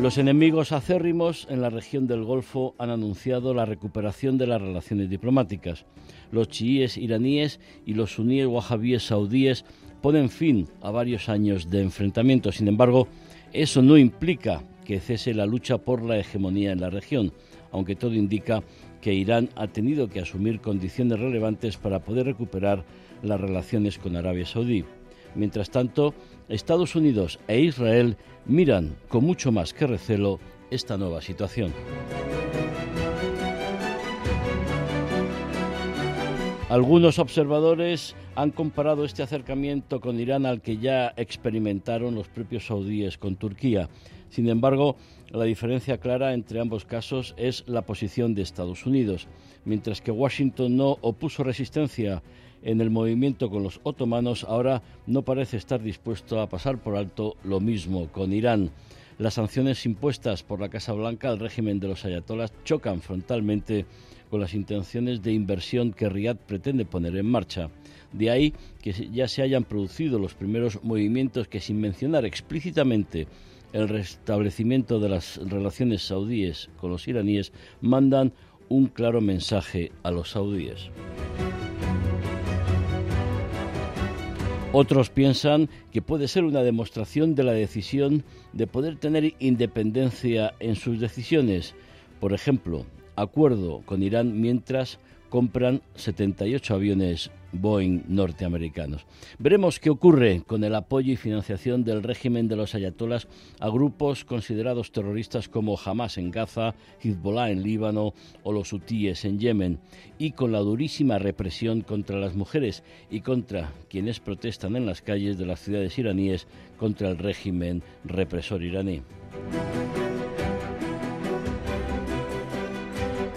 Los enemigos acérrimos en la región del Golfo han anunciado la recuperación de las relaciones diplomáticas. Los chiíes iraníes y los suníes wahabíes saudíes ponen fin a varios años de enfrentamiento. Sin embargo, eso no implica que cese la lucha por la hegemonía en la región, aunque todo indica que Irán ha tenido que asumir condiciones relevantes para poder recuperar las relaciones con Arabia Saudí. Mientras tanto, Estados Unidos e Israel miran con mucho más que recelo esta nueva situación. Algunos observadores han comparado este acercamiento con Irán al que ya experimentaron los propios saudíes con Turquía. Sin embargo, la diferencia clara entre ambos casos es la posición de Estados Unidos. Mientras que Washington no opuso resistencia en el movimiento con los otomanos, ahora no parece estar dispuesto a pasar por alto lo mismo con Irán. Las sanciones impuestas por la Casa Blanca al régimen de los ayatolás chocan frontalmente con las intenciones de inversión que Riyadh pretende poner en marcha. De ahí que ya se hayan producido los primeros movimientos que, sin mencionar explícitamente el restablecimiento de las relaciones saudíes con los iraníes, mandan un claro mensaje a los saudíes. Otros piensan que puede ser una demostración de la decisión de poder tener independencia en sus decisiones. Por ejemplo, acuerdo con Irán mientras compran 78 aviones Boeing norteamericanos. Veremos qué ocurre con el apoyo y financiación del régimen de los ayatolas a grupos considerados terroristas como Hamas en Gaza, Hezbollah en Líbano o los hutíes en Yemen, y con la durísima represión contra las mujeres y contra quienes protestan en las calles de las ciudades iraníes contra el régimen represor iraní.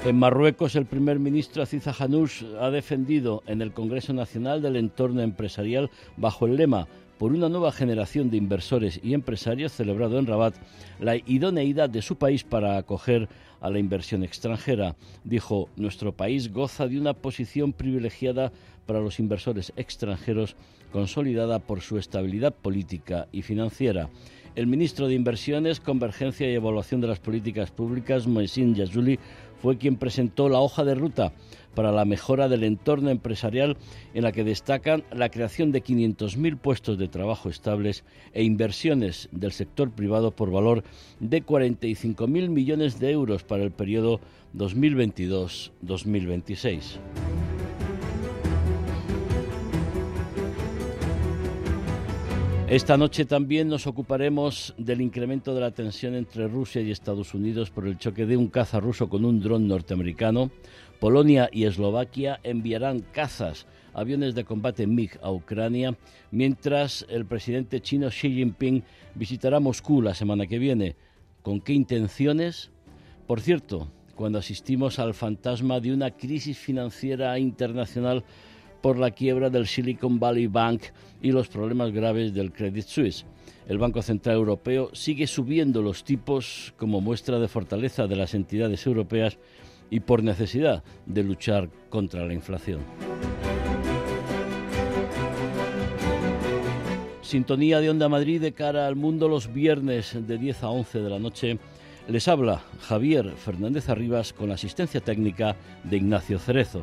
En Marruecos, el primer ministro Aziza Hanouch ha defendido en el Congreso Nacional del Entorno Empresarial bajo el lema por una nueva generación de inversores y empresarios celebrado en Rabat la idoneidad de su país para acoger a la inversión extranjera. Dijo, nuestro país goza de una posición privilegiada para los inversores extranjeros consolidada por su estabilidad política y financiera. El ministro de Inversiones, Convergencia y Evaluación de las Políticas Públicas, Moisin Yazuli, fue quien presentó la hoja de ruta para la mejora del entorno empresarial en la que destacan la creación de 500.000 puestos de trabajo estables e inversiones del sector privado por valor de 45.000 millones de euros para el periodo 2022-2026. Esta noche también nos ocuparemos del incremento de la tensión entre Rusia y Estados Unidos por el choque de un caza ruso con un dron norteamericano. Polonia y Eslovaquia enviarán cazas, aviones de combate MiG a Ucrania, mientras el presidente chino Xi Jinping visitará Moscú la semana que viene. ¿Con qué intenciones? Por cierto, cuando asistimos al fantasma de una crisis financiera internacional por la quiebra del Silicon Valley Bank y los problemas graves del Credit Suisse. El Banco Central Europeo sigue subiendo los tipos como muestra de fortaleza de las entidades europeas y por necesidad de luchar contra la inflación. Sintonía de Onda Madrid de cara al mundo los viernes de 10 a 11 de la noche. Les habla Javier Fernández Arribas con la asistencia técnica de Ignacio Cerezo.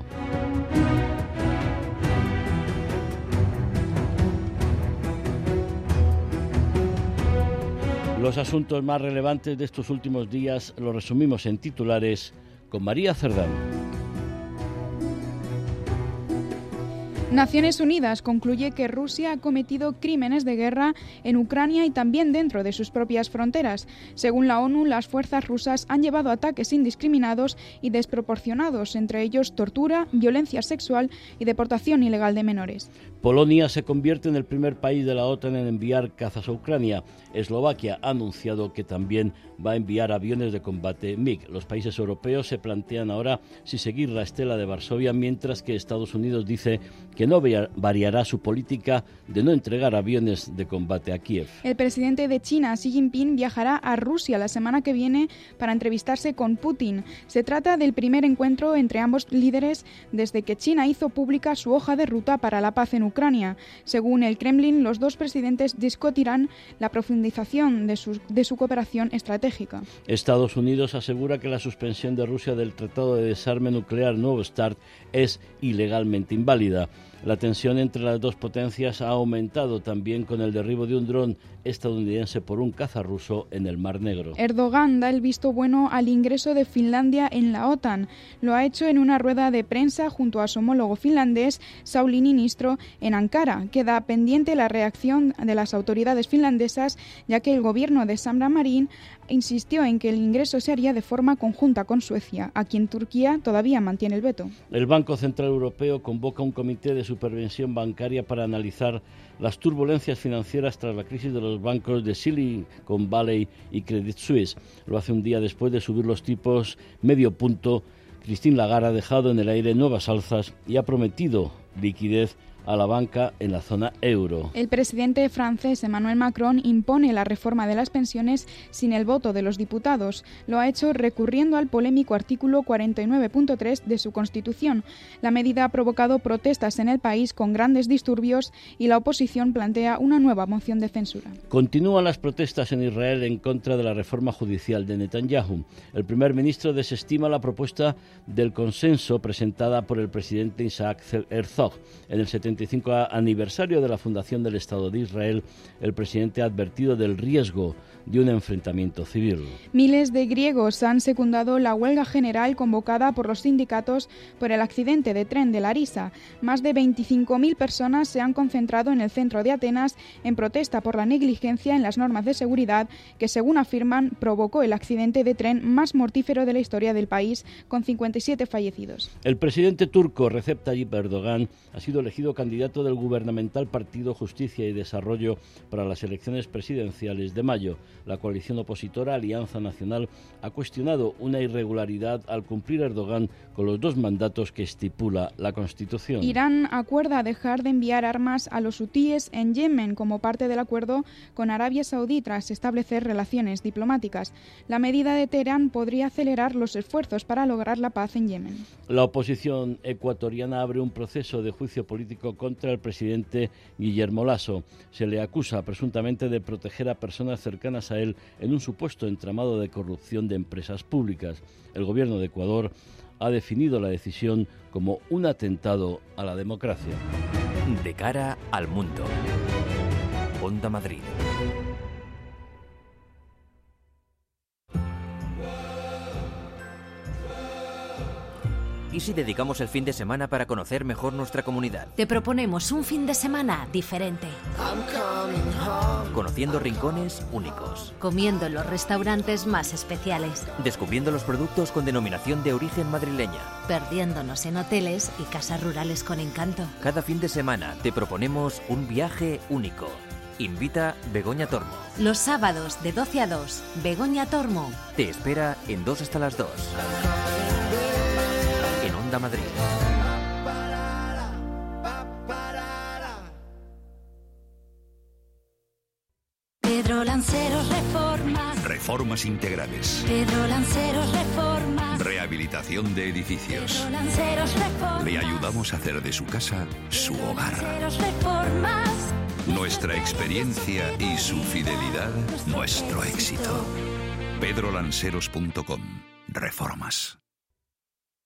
Los asuntos más relevantes de estos últimos días los resumimos en titulares con María Cerdán. Naciones Unidas concluye que Rusia ha cometido crímenes de guerra en Ucrania y también dentro de sus propias fronteras. Según la ONU, las fuerzas rusas han llevado ataques indiscriminados y desproporcionados, entre ellos tortura, violencia sexual y deportación ilegal de menores. Polonia se convierte en el primer país de la OTAN en enviar cazas a Ucrania. Eslovaquia ha anunciado que también va a enviar aviones de combate MiG. Los países europeos se plantean ahora si seguir la estela de Varsovia, mientras que Estados Unidos dice que no variará su política de no entregar aviones de combate a Kiev. El presidente de China, Xi Jinping, viajará a Rusia la semana que viene para entrevistarse con Putin. Se trata del primer encuentro entre ambos líderes desde que China hizo pública su hoja de ruta para la paz en Ucrania. Según el Kremlin, los dos presidentes discutirán la profundización de su, de su cooperación estratégica. Estados Unidos asegura que la suspensión de Rusia del Tratado de Desarme Nuclear Nuevo START es ilegalmente inválida. La tensión entre las dos potencias ha aumentado también con el derribo de un dron estadounidense por un caza ruso en el Mar Negro. Erdogan da el visto bueno al ingreso de Finlandia en la OTAN. Lo ha hecho en una rueda de prensa junto a su homólogo finlandés, Sauli Niinistro, en Ankara. Queda pendiente la reacción de las autoridades finlandesas, ya que el gobierno de Samra Marin insistió en que el ingreso se haría de forma conjunta con Suecia, a quien Turquía todavía mantiene el veto. El Banco Central Europeo convoca un comité de supervisión bancaria para analizar las turbulencias financieras tras la crisis de los bancos de Silicon Valley y Credit Suisse. Lo hace un día después de subir los tipos medio punto. Christine Lagarde ha dejado en el aire nuevas alzas y ha prometido liquidez a la banca en la zona euro. El presidente francés Emmanuel Macron impone la reforma de las pensiones sin el voto de los diputados. Lo ha hecho recurriendo al polémico artículo 49.3 de su Constitución. La medida ha provocado protestas en el país con grandes disturbios y la oposición plantea una nueva moción de censura. Continúan las protestas en Israel en contra de la reforma judicial de Netanyahu. El primer ministro desestima la propuesta del consenso presentada por el presidente Isaac Herzog en el 70 aniversario de la fundación del Estado de Israel, el presidente ha advertido del riesgo de un enfrentamiento civil. Miles de griegos han secundado la huelga general convocada por los sindicatos por el accidente de tren de Larisa. Más de 25.000 personas se han concentrado en el centro de Atenas en protesta por la negligencia en las normas de seguridad que, según afirman, provocó el accidente de tren más mortífero de la historia del país, con 57 fallecidos. El presidente turco Recep Tayyip Erdogan ha sido elegido candidato del gubernamental Partido Justicia y Desarrollo para las elecciones presidenciales de mayo. La coalición opositora Alianza Nacional ha cuestionado una irregularidad al cumplir Erdogan con los dos mandatos que estipula la Constitución. Irán acuerda dejar de enviar armas a los hutíes en Yemen como parte del acuerdo con Arabia Saudí tras establecer relaciones diplomáticas. La medida de Teherán podría acelerar los esfuerzos para lograr la paz en Yemen. La oposición ecuatoriana abre un proceso de juicio político contra el presidente Guillermo Lasso. Se le acusa presuntamente de proteger a personas cercanas a él en un supuesto entramado de corrupción de empresas públicas. El gobierno de Ecuador ha definido la decisión como un atentado a la democracia. De cara al mundo. Onda Madrid. ¿Y si dedicamos el fin de semana para conocer mejor nuestra comunidad? Te proponemos un fin de semana diferente. Conociendo rincones únicos. Comiendo en los restaurantes más especiales. Descubriendo los productos con denominación de origen madrileña. Perdiéndonos en hoteles y casas rurales con encanto. Cada fin de semana te proponemos un viaje único. Invita Begoña Tormo. Los sábados de 12 a 2, Begoña Tormo. Te espera en 2 hasta las 2. Madrid. Pedro Lanceros Reformas. Reformas integrales. Pedro Lanceros Reformas. Rehabilitación de edificios. Pedro Lanceros Reformas. Le ayudamos a hacer de su casa su hogar. Lanceros Reformas. Nuestra experiencia y su fidelidad, nuestro éxito. pedrolanceros.com. Reformas.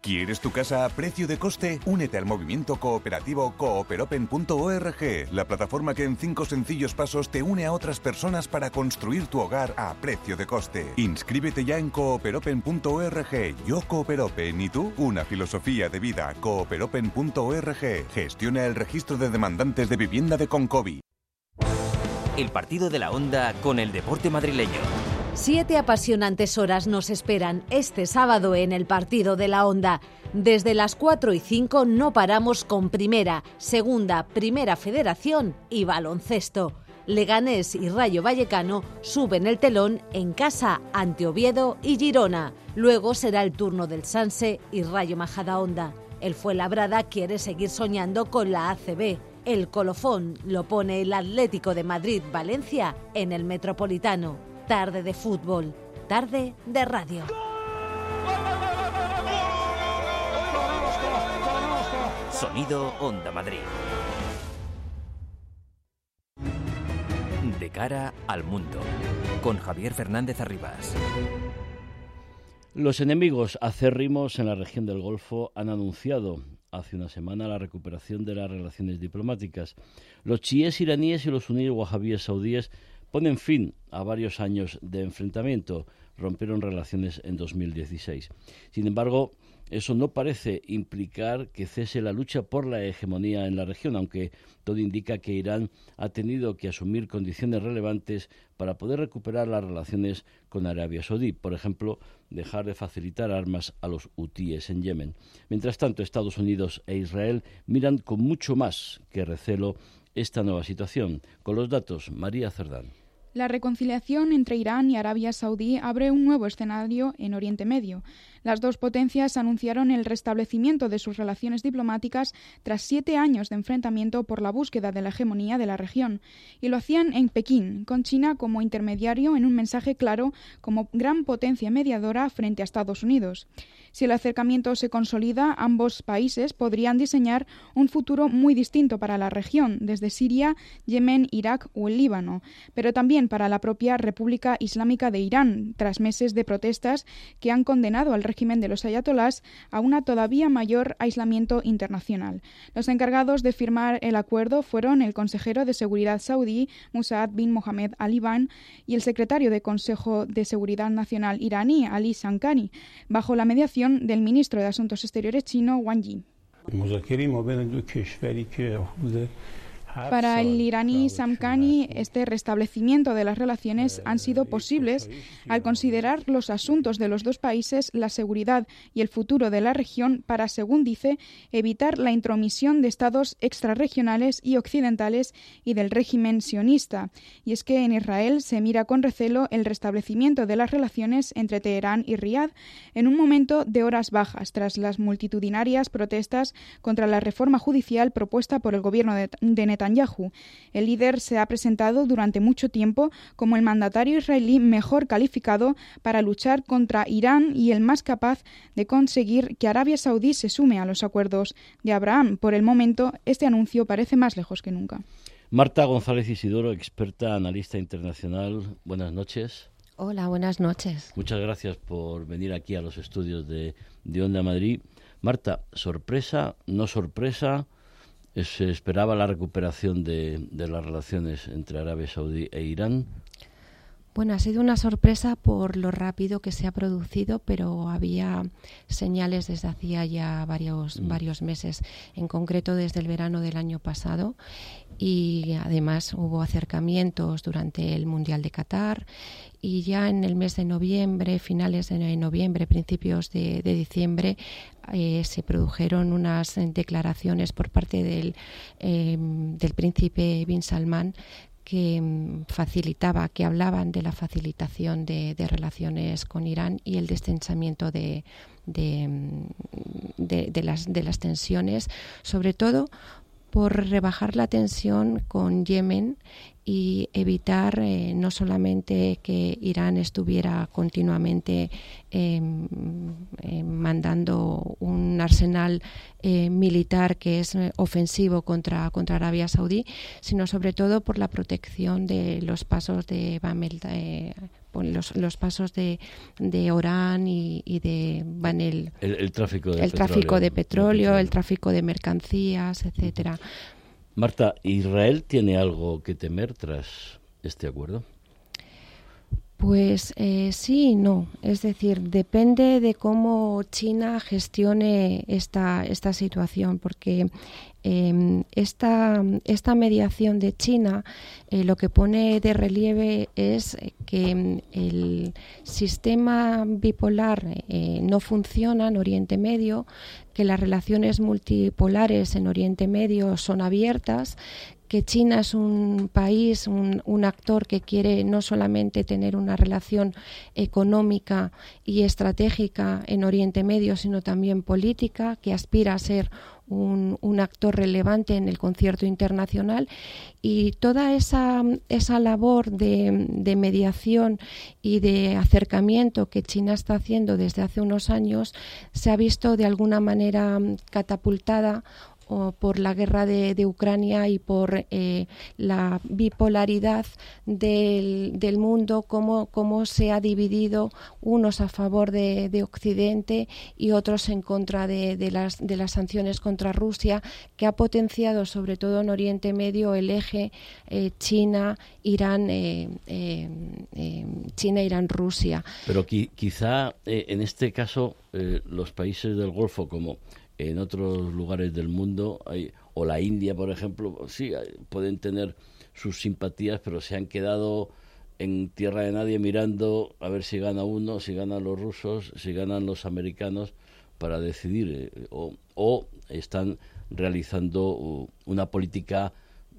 ¿Quieres tu casa a precio de coste? Únete al movimiento cooperativo cooperopen.org, la plataforma que en cinco sencillos pasos te une a otras personas para construir tu hogar a precio de coste. Inscríbete ya en cooperopen.org. Yo Cooperopen y tú, una filosofía de vida. Cooperopen.org. Gestiona el registro de demandantes de vivienda de Concovi. El partido de la onda con el deporte madrileño. Siete apasionantes horas nos esperan este sábado en el partido de la Onda. Desde las 4 y 5 no paramos con Primera, Segunda, Primera Federación y Baloncesto. Leganés y Rayo Vallecano suben el telón en casa ante Oviedo y Girona. Luego será el turno del Sanse y Rayo Majadahonda. El Fuenlabrada quiere seguir soñando con la ACB. El colofón lo pone el Atlético de Madrid-Valencia en el Metropolitano tarde de fútbol, tarde de radio. Sonido Onda Madrid. De cara al mundo. Con Javier Fernández Arribas. Los enemigos acérrimos en la región del Golfo han anunciado hace una semana la recuperación de las relaciones diplomáticas. Los chiíes iraníes y los unidos wahabíes saudíes ponen fin a varios años de enfrentamiento. Rompieron relaciones en 2016. Sin embargo, eso no parece implicar que cese la lucha por la hegemonía en la región, aunque todo indica que Irán ha tenido que asumir condiciones relevantes para poder recuperar las relaciones con Arabia Saudí, por ejemplo, dejar de facilitar armas a los hutíes en Yemen. Mientras tanto, Estados Unidos e Israel miran con mucho más que recelo esta nueva situación. Con los datos, María Cerdán. La reconciliación entre Irán y Arabia Saudí abre un nuevo escenario en Oriente Medio. Las dos potencias anunciaron el restablecimiento de sus relaciones diplomáticas tras siete años de enfrentamiento por la búsqueda de la hegemonía de la región, y lo hacían en Pekín, con China como intermediario en un mensaje claro como gran potencia mediadora frente a Estados Unidos. Si el acercamiento se consolida, ambos países podrían diseñar un futuro muy distinto para la región, desde Siria, Yemen, Irak o el Líbano, pero también para la propia República Islámica de Irán, tras meses de protestas que han condenado al régimen de los ayatolás a una todavía mayor aislamiento internacional. Los encargados de firmar el acuerdo fueron el consejero de Seguridad saudí, Musaad bin Mohammed Aliban, y el secretario de Consejo de Seguridad Nacional iraní, Ali Sankani, bajo la mediación del ministro de Asuntos Exteriores chino, Wang Yi. Para el iraní Samkani, este restablecimiento de las relaciones han sido posibles al considerar los asuntos de los dos países, la seguridad y el futuro de la región para, según dice, evitar la intromisión de estados extrarregionales y occidentales y del régimen sionista. Y es que en Israel se mira con recelo el restablecimiento de las relaciones entre Teherán y Riad en un momento de horas bajas tras las multitudinarias protestas contra la reforma judicial propuesta por el gobierno de Netanyahu Netanyahu. El líder se ha presentado durante mucho tiempo como el mandatario israelí mejor calificado para luchar contra Irán y el más capaz de conseguir que Arabia Saudí se sume a los acuerdos de Abraham. Por el momento, este anuncio parece más lejos que nunca. Marta González Isidoro, experta analista internacional. Buenas noches. Hola, buenas noches. Muchas gracias por venir aquí a los estudios de, de Onda Madrid. Marta, sorpresa, no sorpresa, se esperaba la recuperación de, las relaciones entre Arabia Saudí e Irán. Bueno, ha sido una sorpresa por lo rápido que se ha producido, pero había señales desde hacía ya varios, mm. varios meses, en concreto desde el verano del año pasado, y además hubo acercamientos durante el Mundial de Qatar y ya en el mes de noviembre, finales de noviembre, principios de, diciembre, eh, se produjeron unas declaraciones por parte del, em, del príncipe Bin Salman que em, facilitaba, que hablaban de la facilitación de, relaciones con Irán y el descensamiento de, em, de, de, las, de las tensiones, sobre todo por rebajar la tensión con Yemen y evitar eh, no solamente que Irán estuviera continuamente em, em, mandando un arsenal eh, militar que es eh, ofensivo contra, contra Arabia Saudí, sino sobre todo por la protección de los pasos de Bamel, los, los, pasos de, de Orán y, de Banel. El, tráfico de el petróleo, tráfico de petróleo, el tráfico de mercancías, etcétera. Marta, ¿Israel tiene algo que temer tras este acuerdo? Pues eh, sí y no. Es decir, depende de cómo China gestione esta, esta situación, porque eh, esta, esta, mediación de China eh, lo que pone de relieve es que em, el sistema bipolar eh, no funciona en Oriente Medio, que las relaciones multipolares en Oriente Medio son abiertas, que China es un país, un, actor que quiere no solamente tener una relación económica y estratégica en Oriente Medio, sino también política, que aspira a ser un, actor relevante en el concierto internacional. Y toda esa, esa labor de, mediación y de acercamiento que China está haciendo desde hace unos años se ha visto de alguna manera catapultada por la guerra de, Ucrania y por eh, la bipolaridad del, del mundo, cómo, cómo, se ha dividido unos a favor de, Occidente y otros en contra de, las, de las sanciones contra Rusia, que ha potenciado sobre todo en Oriente Medio el eje eh, China, Irán, eh, China, Irán, Rusia. Pero quizá en este caso los países del Golfo como en otros lugares del mundo, hay, o la India, por ejemplo, sí, pueden tener sus simpatías, pero se han quedado en tierra de nadie mirando a ver si gana uno, si ganan los rusos, si ganan los americanos para decidir, eh, o, o están realizando una política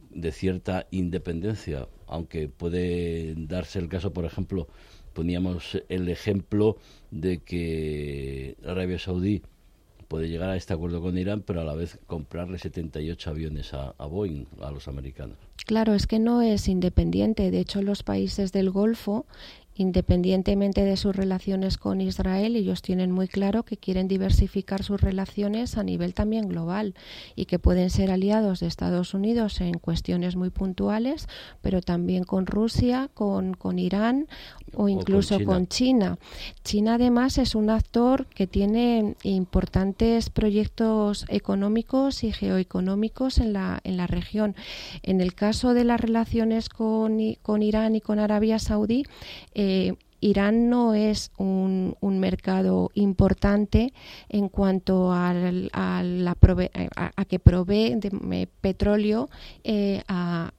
de cierta independencia, aunque puede darse el caso, por ejemplo, poníamos el ejemplo de que Arabia Saudí puede llegar a este acuerdo con Irán, pero a la vez comprarle 78 aviones a, Boeing, a los americanos. Claro, es que no es independiente. De hecho, los países del Golfo Independientemente de sus relaciones con Israel, ellos tienen muy claro que quieren diversificar sus relaciones a nivel también global y que pueden ser aliados de Estados Unidos en cuestiones muy puntuales, pero también con Rusia, con, con Irán o incluso con China. China. además es un actor que tiene importantes proyectos económicos y geoeconómicos en la, en la región. En el caso de las relaciones con, con Irán y con Arabia Saudí, eh, Irán no es un, mercado importante en cuanto a, la a, que provee de, petróleo eh, a,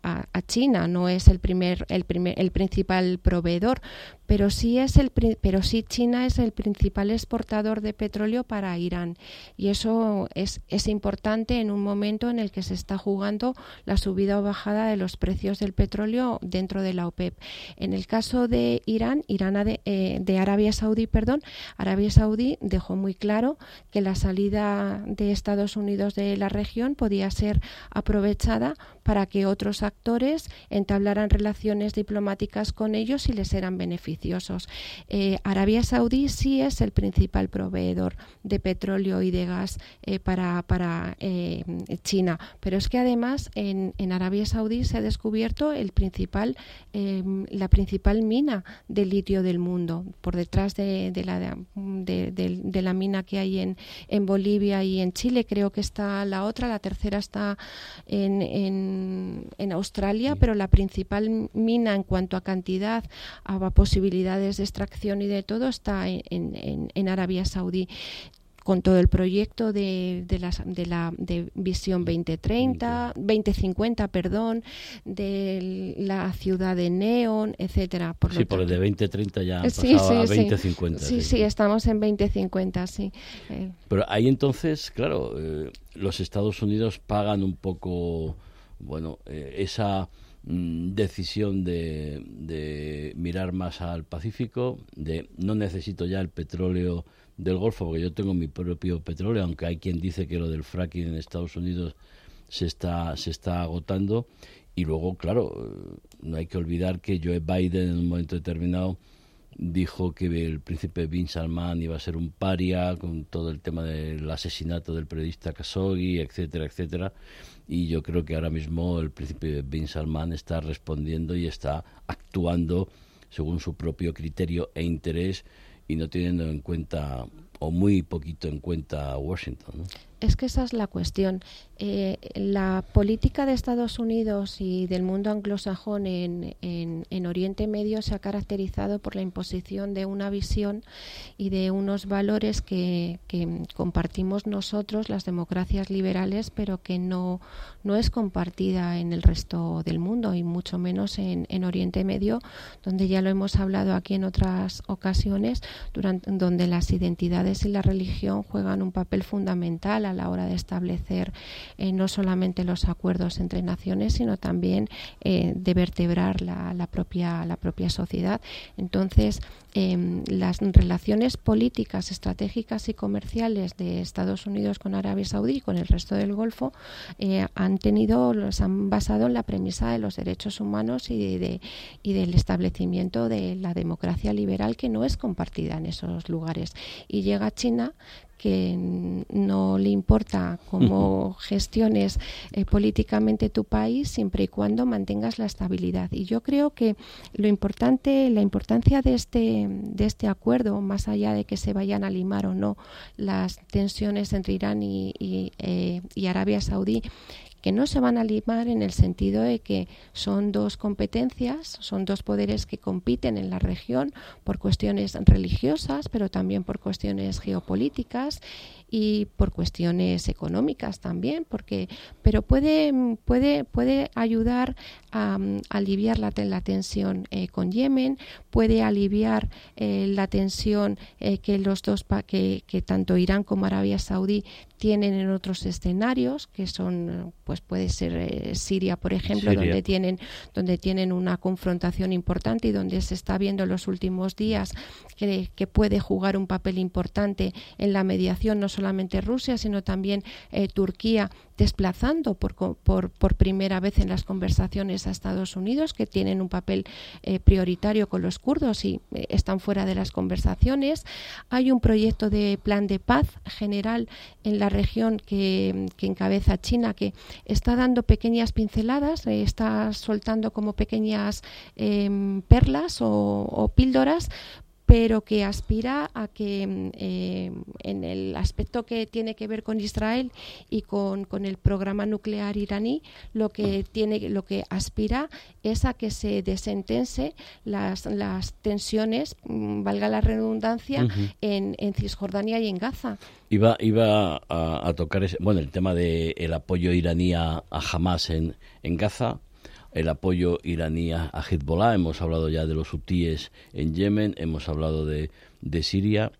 China. No es el primer, el primer, el principal proveedor, pero sí es el pero sí China es el principal exportador de petróleo para Irán y eso es, es importante en un momento en el que se está jugando la subida o bajada de los precios del petróleo dentro de la OPEP. En el caso de Irán, Irán de, eh, de Arabia Saudí, perdón, Arabia Saudí dejó muy claro que la salida de Estados Unidos de la región podía ser aprovechada para que otros actores entablaran relaciones diplomáticas con ellos y les eran beneficiosos. Eh, Arabia Saudí sí es el principal proveedor de petróleo y de gas eh, para, para eh, China, pero es que además en, en, Arabia Saudí se ha descubierto el principal, la principal mina de litio del mundo, por detrás de, de la, de, la mina que hay en, en Bolivia y en Chile. Creo que está la otra, la tercera está en, en en, Australia, pero la principal mina en cuanto a cantidad, a posibilidades de extracción y de todo está en, en Arabia Saudí con todo el proyecto de, de, la, de la de Visión 2030, 2050, perdón, de la ciudad de Neón, etcétera. Por sí, por el de 2030 ya han sí, pasado a 2050. Sí, sí, estamos en 2050, sí. Eh. Pero ahí entonces, claro, eh, los Estados Unidos pagan un poco, bueno, eh, esa mm, decisión de, de mirar más al Pacífico, de no necesito ya el petróleo del Golfo, porque yo tengo mi propio petróleo, aunque hay quien dice que lo del fracking en Estados Unidos se está, se está agotando, Y luego, claro, no hay que olvidar que Joe Biden en un momento determinado dijo que el príncipe Bin Salman iba a ser un paria con todo el tema del asesinato del periodista Khashoggi, etcétera, etcétera. Y yo creo que ahora mismo el príncipe Bin Salman está respondiendo y está actuando según su propio criterio e interés y no teniendo en cuenta o muy poquito en cuenta Washington. ¿no? Es que esa es la cuestión. Eh, la política de Estados Unidos y del mundo anglosajón en, en, en, Oriente Medio se ha caracterizado por la imposición de una visión y de unos valores que, que compartimos nosotros, las democracias liberales, pero que no, no es compartida en el resto del mundo y mucho menos en, en Oriente Medio, donde ya lo hemos hablado aquí en otras ocasiones, durante, donde las identidades y la religión juegan un papel fundamental a la hora de establecer eh, no solamente los acuerdos entre naciones, sino también eh, de vertebrar la, la, propia, la propia sociedad. Entonces, eh, las relaciones políticas, estratégicas y comerciales de Estados Unidos con Arabia Saudí y con el resto del Golfo eh, han tenido, los han basado en la premisa de los derechos humanos y, de, y del establecimiento de la democracia liberal que no es compartida en esos lugares. Y llega China que no le importa cómo gestiones eh, políticamente tu país siempre y cuando mantengas la estabilidad. Y yo creo que lo importante, la importancia de este, de este acuerdo, más allá de que se vayan a limar o no las tensiones entre Irán eh, y Arabia Saudí, que no se van a limar en el sentido de que son dos competencias, son dos poderes que compiten en la región por cuestiones religiosas, pero también por cuestiones geopolíticas y por cuestiones económicas también, porque pero puede puede puede ayudar a, a aliviar la, la tensión eh, con Yemen, puede aliviar eh, la tensión eh, que los dos que, que tanto Irán como Arabia Saudí tienen en otros escenarios que son pues puede ser eh, Siria por ejemplo Siria. donde tienen donde tienen una confrontación importante y donde se está viendo en los últimos días que, que puede jugar un papel importante en la mediación no solamente Rusia sino también eh, Turquía desplazando por, primera vez en las conversaciones a Estados Unidos, que tienen un papel eh, prioritario con los kurdos y eh, están fuera de las conversaciones. Hay un proyecto de plan de paz general en la región que, encabeza China, que está dando pequeñas pinceladas, está soltando como pequeñas em, perlas o, o píldoras pero que aspira a que eh, en el aspecto que tiene que ver con Israel y con, con, el programa nuclear iraní, lo que tiene, lo que aspira es a que se desentense las, las tensiones, mmm, valga la redundancia, uh -huh. en, en, Cisjordania y en Gaza. Iba, iba a, a tocar ese, bueno, el tema del de apoyo iraní a, a Hamas en, en Gaza el apoyo iraní a Hezbollah, hemos hablado ya de los hutíes en Yemen, hemos hablado de, de Siria.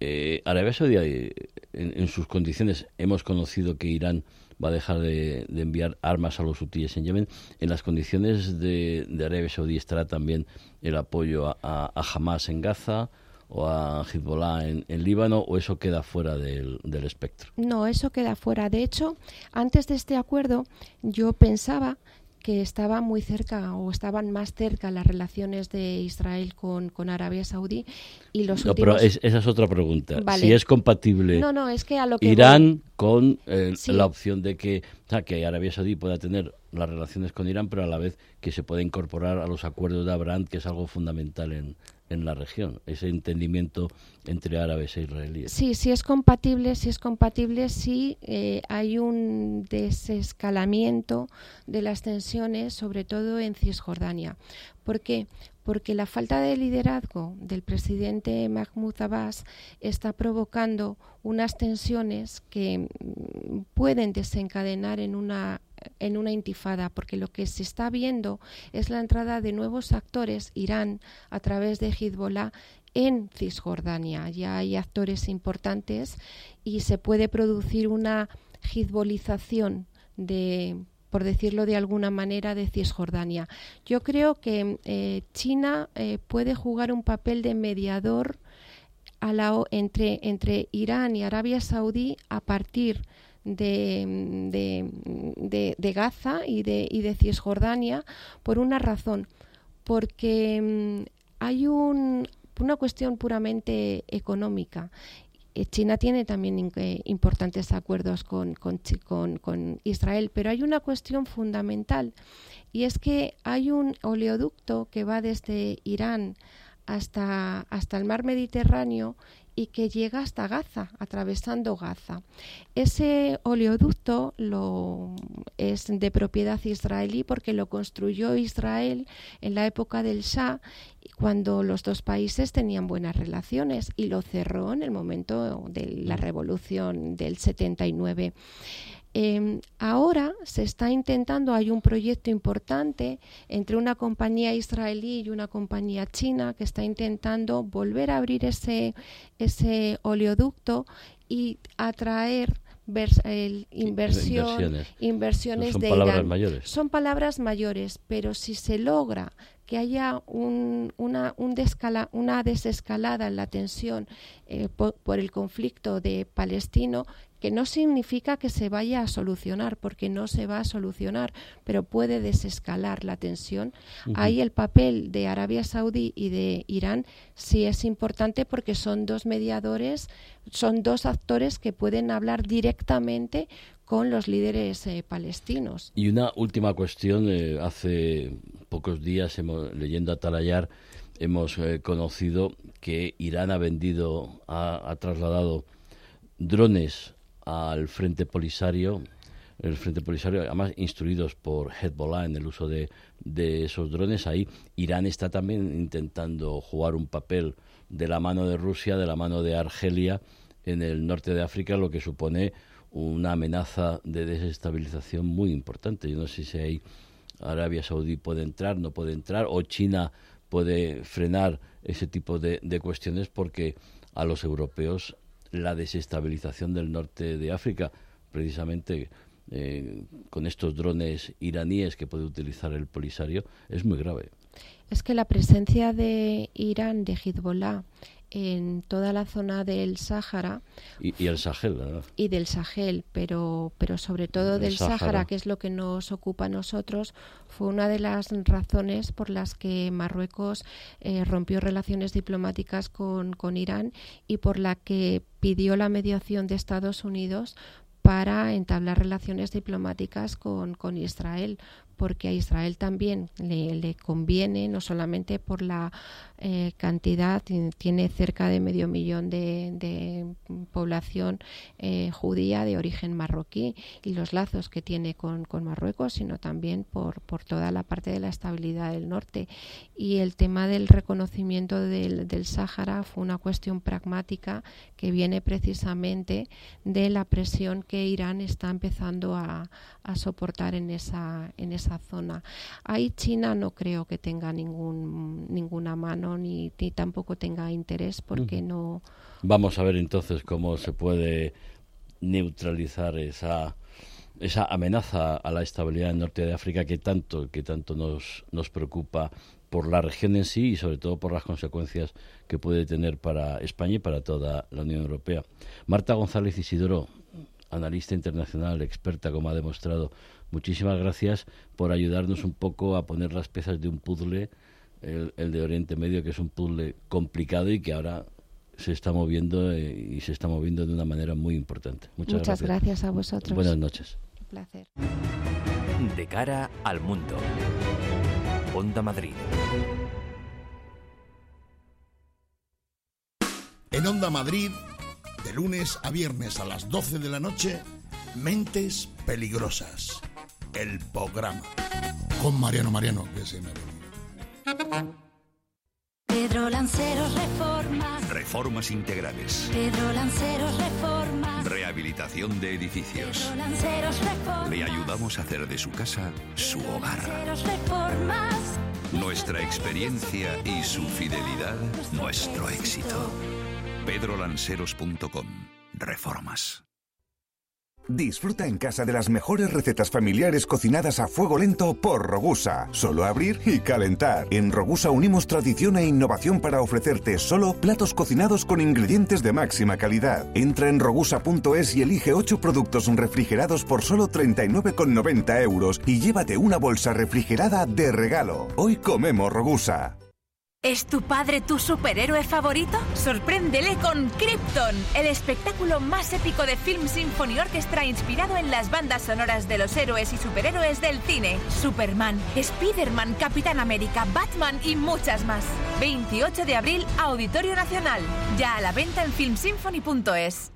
Eh, Arabia Saudí, en, en, sus condiciones, hemos conocido que Irán va a dejar de, enviar armas a los hutíes en Yemen. En las condiciones de, de Arabia Saudí estará también el apoyo a Hamas en Gaza o a Hezbollah en, en, Líbano o eso queda fuera del, del espectro? No, eso queda fuera. De hecho, antes de este acuerdo yo pensaba que estaba muy cerca o estaban más cerca las relaciones de Israel con, con Arabia Saudí y los no, últimos... pero es, esa es otra pregunta. Vale. Si es compatible no, no, es que a lo que Irán voy... con eh, sí. la opción de que, o sea, que Arabia Saudí pueda tener las relaciones con Irán, pero a la vez que se pueda incorporar a los acuerdos de Abraham, que es algo fundamental en, en la región, ese entendimiento entre árabes e israelíes. Sí, sí es compatible, sí es compatible si eh, hay un desescalamiento de las tensiones, sobre todo en Cisjordania. ¿Por qué? Porque la falta de liderazgo del presidente Mahmoud Abbas está provocando unas tensiones que mm, pueden desencadenar en una en una intifada, porque lo que se está viendo es la entrada de nuevos actores, Irán, a través de Hezbollah, en Cisjordania. Ya hay actores importantes y se puede producir una hezbolización de por decirlo de alguna manera, de Cisjordania. Yo creo que eh, China eh, puede jugar un papel de mediador entre, entre Irán y Arabia Saudí a partir de, de, de, Gaza y de, y de Cisjordania por una razón, porque mm, hay un, una cuestión puramente económica China tiene también eh, importantes acuerdos con, con, con, Israel, pero hay una cuestión fundamental y es que hay un oleoducto que va desde Irán hasta, hasta el mar Mediterráneo y que llega hasta Gaza, atravesando Gaza. Ese oleoducto lo, es de propiedad israelí porque lo construyó Israel en la época del Shah cuando los dos países tenían buenas relaciones y lo cerró en el momento de la revolución del 79. Em, ahora se está intentando, hay un proyecto importante entre una compañía israelí y una compañía china que está intentando volver a abrir ese, ese oleoducto y atraer inversión, inversiones, son de palabras mayores. Son palabras mayores, pero si se logra que haya un, una, un descala, una desescalada en la tensión eh, por, el conflicto de palestino, que no significa que se vaya a solucionar, porque no se va a solucionar, pero puede desescalar la tensión. Ahí el papel de Arabia Saudí y de Irán sí es importante porque son dos mediadores, son dos actores que pueden hablar directamente con los líderes eh, palestinos. Y una última cuestión, eh, hace pocos días, hemos, leyendo a Talayar, hemos eh, conocido que Irán ha vendido, ha, trasladado drones al Frente Polisario, el Frente Polisario, además instruidos por Hezbollah en el uso de, de esos drones. Ahí Irán está también intentando jugar un papel de la mano de Rusia, de la mano de Argelia en el norte de África, lo que supone una amenaza de desestabilización muy importante. Yo no sé si hay Arabia Saudí puede entrar, no puede entrar, o China puede frenar ese tipo de, cuestiones porque a los europeos la desestabilización del norte de África, precisamente eh, con estos drones iraníes que puede utilizar el Polisario, es muy grave. Es que la presencia de Irán, de Hezbollah, en toda la zona del Sáhara. Y, el Sahel, ¿verdad? Y del Sahel, pero, pero sobre todo del Sáhara, que es lo que nos ocupa a nosotros, fue una de las razones por las que Marruecos eh, rompió relaciones diplomáticas con, con Irán y por la que pidió la mediación de Estados Unidos para entablar relaciones diplomáticas con, con Israel, porque a Israel también le, le conviene, no solamente por la eh, cantidad, tiene cerca de medio millón de, de población eh, judía de origen marroquí y los lazos que tiene con, con Marruecos, sino también por, por, toda la parte de la estabilidad del norte. Y el tema del reconocimiento del, del Sáhara fue una cuestión pragmática que viene precisamente de la presión que Irán está empezando a, a soportar en esa, en esa zona. Ahí China no creo que tenga ningún, ninguna mano ni, tampoco tenga interés porque no. Vamos a ver entonces cómo se puede neutralizar esa esa amenaza a la estabilidad en norte de África que tanto que tanto nos nos preocupa por la región en sí y sobre todo por las consecuencias que puede tener para España y para toda la Unión Europea. Marta González Isidoro, analista internacional, experta como ha demostrado, muchísimas gracias por ayudarnos un poco a poner las piezas de un puzzle el, de Oriente Medio, que es un puzzle complicado y que ahora se está moviendo eh, y se está moviendo de una manera muy importante. Muchas, Muchas gracias. a vosotros. Buenas noches. Un placer. De cara al mundo. Onda Madrid. En Onda Madrid, de lunes a viernes a las 12 de la noche, Mentes Peligrosas. El programa. Con Mariano Mariano, que se me Pedro Lanceros Reformas. Reformas integrales. Pedro Lanceros Reformas. Rehabilitación de edificios. Pedro Lanceros Reformas. Le ayudamos a hacer de su casa su hogar. Lanceros Reformas. Nuestra experiencia y su fidelidad, nuestro éxito. pedrolanceros.com. Reformas. Disfruta en casa de las mejores recetas familiares cocinadas a fuego lento por Rogusa. Solo abrir y calentar. En Rogusa unimos tradición e innovación para ofrecerte solo platos cocinados con ingredientes de máxima calidad. Entra en rogusa.es y elige 8 productos refrigerados por solo 39,90 euros y llévate una bolsa refrigerada de regalo. Hoy comemos Rogusa. ¿Es tu padre tu superhéroe favorito? Sorpréndele con Krypton, el espectáculo más épico de Film Symphony Orchestra inspirado en las bandas sonoras de los héroes y superhéroes del cine. Superman, Spider-Man, Capitán América, Batman y muchas más. 28 de abril, Auditorio Nacional. Ya a la venta en filmsymphony.es.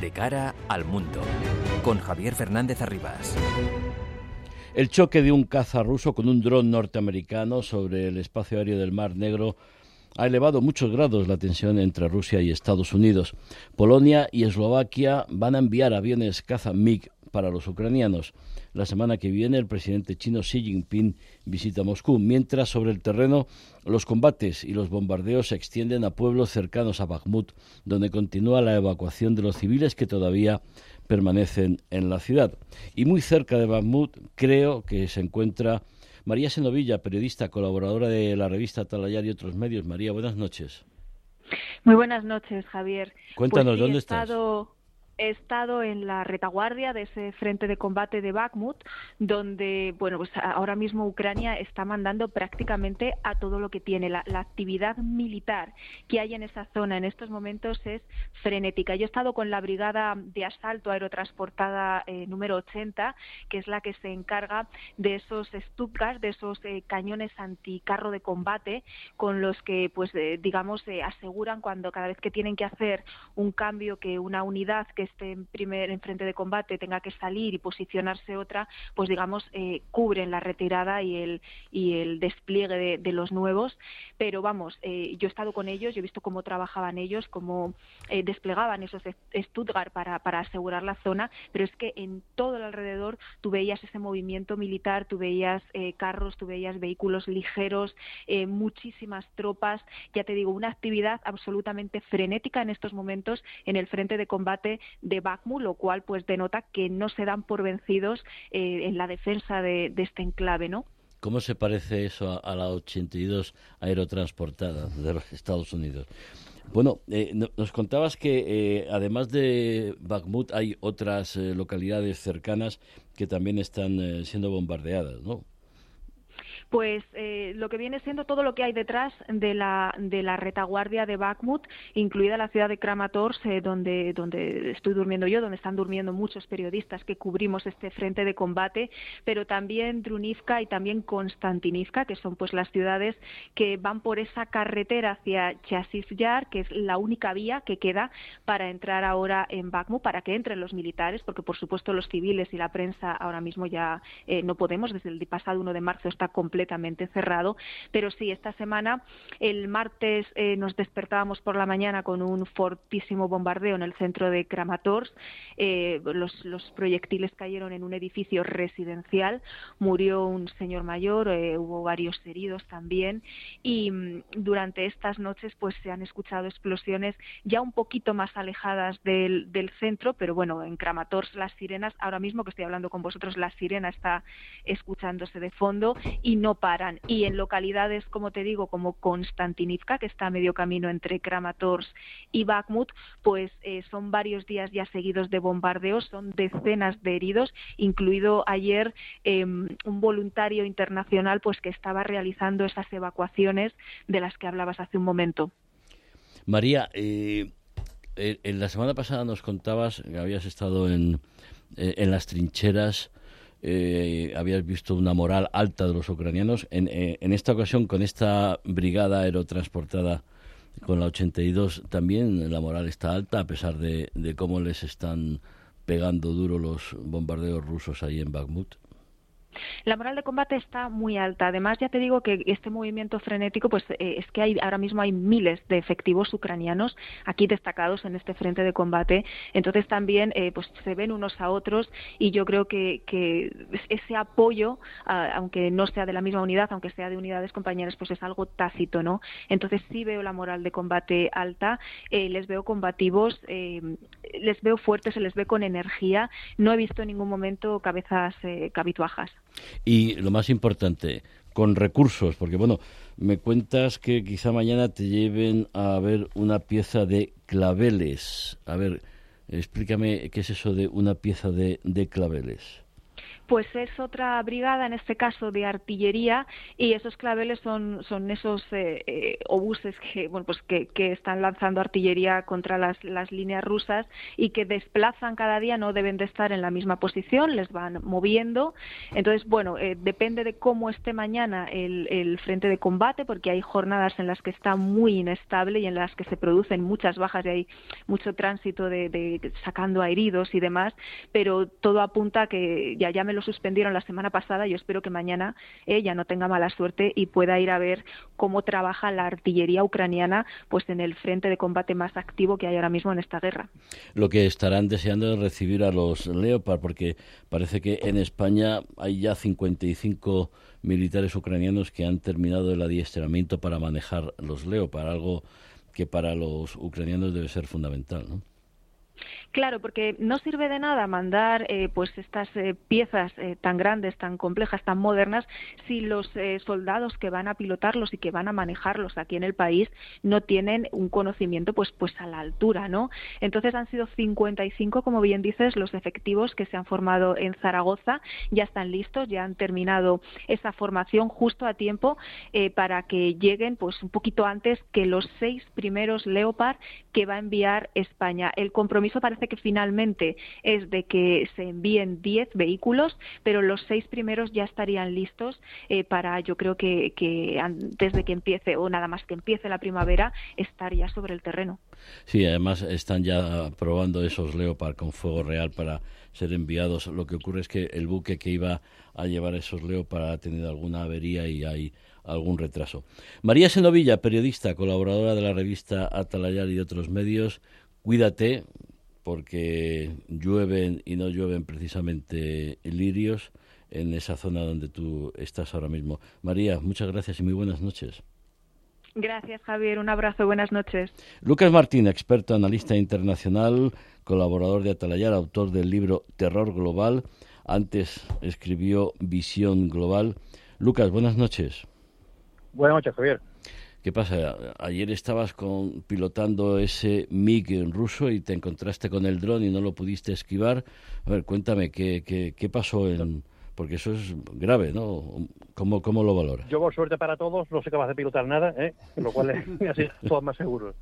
De cara al mundo, con Javier Fernández Arribas. El choque de un caza ruso con un dron norteamericano sobre el espacio aéreo del Mar Negro ha elevado muchos grados la tensión entre Rusia y Estados Unidos. Polonia y Eslovaquia van a enviar aviones caza MiG para los ucranianos. La semana que viene el presidente chino Xi Jinping visita Moscú, mientras sobre el terreno los combates y los bombardeos se extienden a pueblos cercanos a Bakhmut, donde continúa la evacuación de los civiles que todavía permanecen en la ciudad. Y muy cerca de Bakhmut creo que se encuentra María Senovilla, periodista, colaboradora de la revista Talayar y otros medios. María, buenas noches. Muy buenas noches, Javier. Cuéntanos, Pues sí, ¿dónde estás? estado- He estado en la retaguardia de ese frente de combate de Bakhmut, donde, bueno, pues ahora mismo Ucrania está mandando prácticamente a todo lo que tiene. La, actividad militar que hay en esa zona en estos momentos es frenética. Yo he estado con la brigada de asalto aerotransportada eh, número 80, que es la que se encarga de esos Stuttgart, de esos eh, cañones anticarro de combate, con los que, pues, eh, digamos, eh, aseguran cuando cada vez que tienen que hacer un cambio que una unidad que esté en primer en frente de combate tenga que salir y posicionarse otra, pues digamos eh, cubren la retirada y el y el despliegue de, los nuevos. Pero vamos, eh, yo he estado con ellos, yo he visto cómo trabajaban ellos, cómo eh, desplegaban esos Stuttgart para para asegurar la zona, pero es que en todo el alrededor tú veías ese movimiento militar, tú veías eh, carros, tú veías vehículos ligeros, eh, muchísimas tropas, ya te digo, una actividad absolutamente frenética en estos momentos en el frente de combate de Bakhmut, lo cual pues denota que no se dan por vencidos eh, en la defensa de, este enclave, ¿no? ¿Cómo se parece eso a, a la 82 aerotransportada de los Estados Unidos? Bueno, eh, no- nos contabas que eh, además de Bakhmut hay otras eh, localidades cercanas que también están siendo bombardeadas, ¿no? Pues eh, lo que viene siendo todo lo que hay detrás de la, de la retaguardia de Bakhmut, incluida la ciudad de Kramatorsk, eh, donde, donde estoy durmiendo yo, donde están durmiendo muchos periodistas que cubrimos este frente de combate, pero también Drunivka y también Konstantinivka, que son pues las ciudades que van por esa carretera hacia Chasiv-Yar, que es la única vía que queda para entrar ahora en Bakhmut, para que entren los militares, porque por supuesto los civiles y la prensa ahora mismo ya eh, no podemos, desde el pasado 1 de marzo está completamente cerrado, pero sí, esta semana, el martes eh, nos despertábamos por la mañana con un fortísimo bombardeo en el centro de Kramatorsk, eh, los, proyectiles cayeron en un edificio residencial, murió un señor mayor, eh, hubo varios heridos también, y mm, durante estas noches pues se han escuchado explosiones ya un poquito más alejadas del, del centro, pero bueno, en Kramatorsk las sirenas, ahora mismo que estoy hablando con vosotros, la sirena está escuchándose de fondo y no paran. Y en localidades, como te digo, como Konstantinivka, que está a medio camino entre Kramatorsk y Bakhmut, pues eh, son varios días ya seguidos de bombardeos, son decenas de heridos, incluido ayer eh, un voluntario internacional pues que estaba realizando esas evacuaciones de las que hablabas hace un momento. María, eh, eh, en la semana pasada nos contabas que habías estado en, en las trincheras, eh, habías visto una moral alta de los ucranianos. En, eh, esta ocasión, con esta brigada aerotransportada con la 82, también la moral está alta, a pesar de, de cómo les están pegando duro los bombardeos rusos ahí en Bakhmut. La moral de combate está muy alta. Además, ya te digo que este movimiento frenético, pues eh, es que hay, ahora mismo hay miles de efectivos ucranianos aquí destacados en este frente de combate. Entonces también eh, pues se ven unos a otros y yo creo que, ese apoyo, ah, aunque no sea de la misma unidad, aunque sea de unidades compañeras, pues es algo tácito, ¿no? Entonces sí veo la moral de combate alta, eh, les veo combativos, eh, les veo fuertes, se les ve con energía. No he visto en ningún momento cabezas eh, cabituajas. Y lo más importante, con recursos, porque bueno, me cuentas que quizá mañana te lleven a ver una pieza de claveles. A ver, explícame qué es eso de una pieza de, de claveles. Pues es otra brigada, en este caso de artillería, y esos claveles son, son esos eh, eh, obuses que, bueno, pues que, están lanzando artillería contra las, las, líneas rusas y que desplazan cada día, no deben de estar en la misma posición, les van moviendo. Entonces, bueno, eh, depende de cómo esté mañana el, el, frente de combate, porque hay jornadas en las que está muy inestable y en las que se producen muchas bajas y hay mucho tránsito de, de sacando a heridos y demás, pero todo apunta a que ya, ya me lo suspendieron la semana pasada. Yo espero que mañana ella no tenga mala suerte y pueda ir a ver cómo trabaja la artillería ucraniana pues en el frente de combate más activo que hay ahora mismo en esta guerra. Lo que estarán deseando es recibir a los Leopard, porque parece que en España hay ya 55 militares ucranianos que han terminado el adiestramiento para manejar los Leopard, algo que para los ucranianos debe ser fundamental, ¿no? Claro, porque no sirve de nada mandar eh, pues estas eh, piezas eh, tan grandes, tan complejas, tan modernas, si los eh, soldados que van a pilotarlos y que van a manejarlos aquí en el país no tienen un conocimiento pues pues a la altura, ¿no? Entonces han sido 55, como bien dices, los efectivos que se han formado en Zaragoza, ya están listos, ya han terminado esa formación justo a tiempo para que lleguen pues un poquito antes que los seis primeros Leopard que va a enviar España. El compromiso parece que finalmente es de que se envíen 10 vehículos, pero los seis primeros ya estarían listos eh, para, yo creo que, que, antes de que empiece o nada más que empiece la primavera, estar ya sobre el terreno. Sí, además están ya probando esos Leopard con fuego real para ser enviados. Lo que ocurre es que el buque que iba a llevar esos Leopard ha tenido alguna avería y hay algún retraso. María Senovilla, periodista, colaboradora de la revista Atalayar y de otros medios, cuídate, porque llueven y no llueven precisamente lirios en esa zona donde tú estás ahora mismo. María, muchas gracias y muy buenas noches. Gracias, Javier. Un abrazo. Buenas noches. Lucas Martín, experto analista internacional, colaborador de Atalayar, autor del libro Terror Global. Antes escribió Visión Global. Lucas, buenas noches. Buenas noches, Javier. ¿Qué pasa? Ayer estabas con, pilotando ese MiG ruso y te encontraste con el dron y no lo pudiste esquivar. A ver, cuéntame, ¿qué, qué, qué pasó en...? Porque eso es grave, ¿no? ¿Cómo, cómo lo valoras? Yo, por suerte para todos, no soy capaz de pilotar nada, ¿eh? lo cual es así todos más seguros.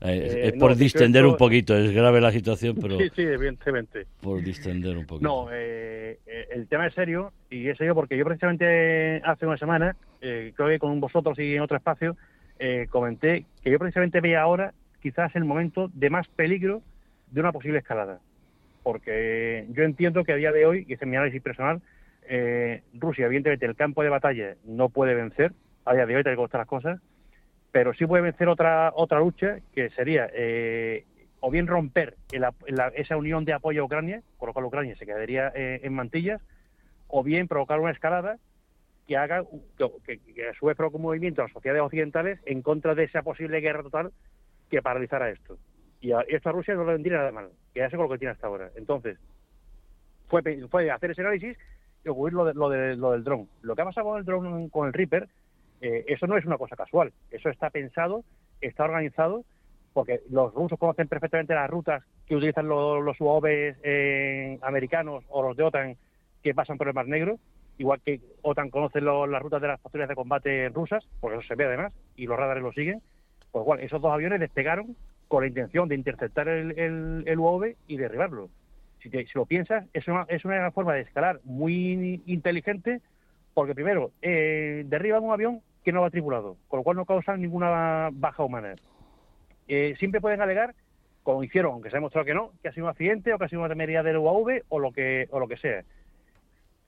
Eh, es, es por no, distender esto... un poquito, es grave la situación, pero... Sí, sí, evidentemente. Por distender un poquito. No, eh, el tema es serio, y es serio porque yo precisamente hace una semana, eh, creo que con vosotros y en otro espacio, eh, comenté que yo precisamente veía ahora quizás el momento de más peligro de una posible escalada. Porque yo entiendo que a día de hoy, y es mi análisis personal, eh, Rusia, evidentemente, el campo de batalla no puede vencer, a día de hoy, tal como están las cosas, pero sí puede vencer otra otra lucha, que sería eh, o bien romper el, la, esa unión de apoyo a Ucrania, con lo cual Ucrania se quedaría eh, en mantillas, o bien provocar una escalada que haga que, que, a su un movimiento a las sociedades occidentales en contra de esa posible guerra total que paralizara esto. Y a, esto a Rusia no le vendría nada mal, quedarse con lo que tiene hasta ahora. Entonces, fue, fue hacer ese análisis y ocurrir lo, de, lo, de, lo del dron. Lo que ha pasado con el dron, con el Reaper, eh, eso no es una cosa casual. Eso está pensado, está organizado, porque los rusos conocen perfectamente las rutas que utilizan los, los eh, americanos o los de OTAN que pasan por el Mar Negro, igual que OTAN conoce lo, las rutas de las patrullas de combate rusas, porque eso se ve además, y los radares lo siguen. Lo cual, esos dos aviones despegaron con la intención de interceptar el, UAV y derribarlo. Si, te- si lo piensas, es una, es una forma de escalar muy inteligente, porque primero, eh, derriban un avión que no va tripulado, con lo cual no causan ninguna baja humana. Eh, siempre pueden alegar, como hicieron, aunque se ha demostrado que no, que ha sido un accidente o que ha sido una temeridad del UAV o lo que sea.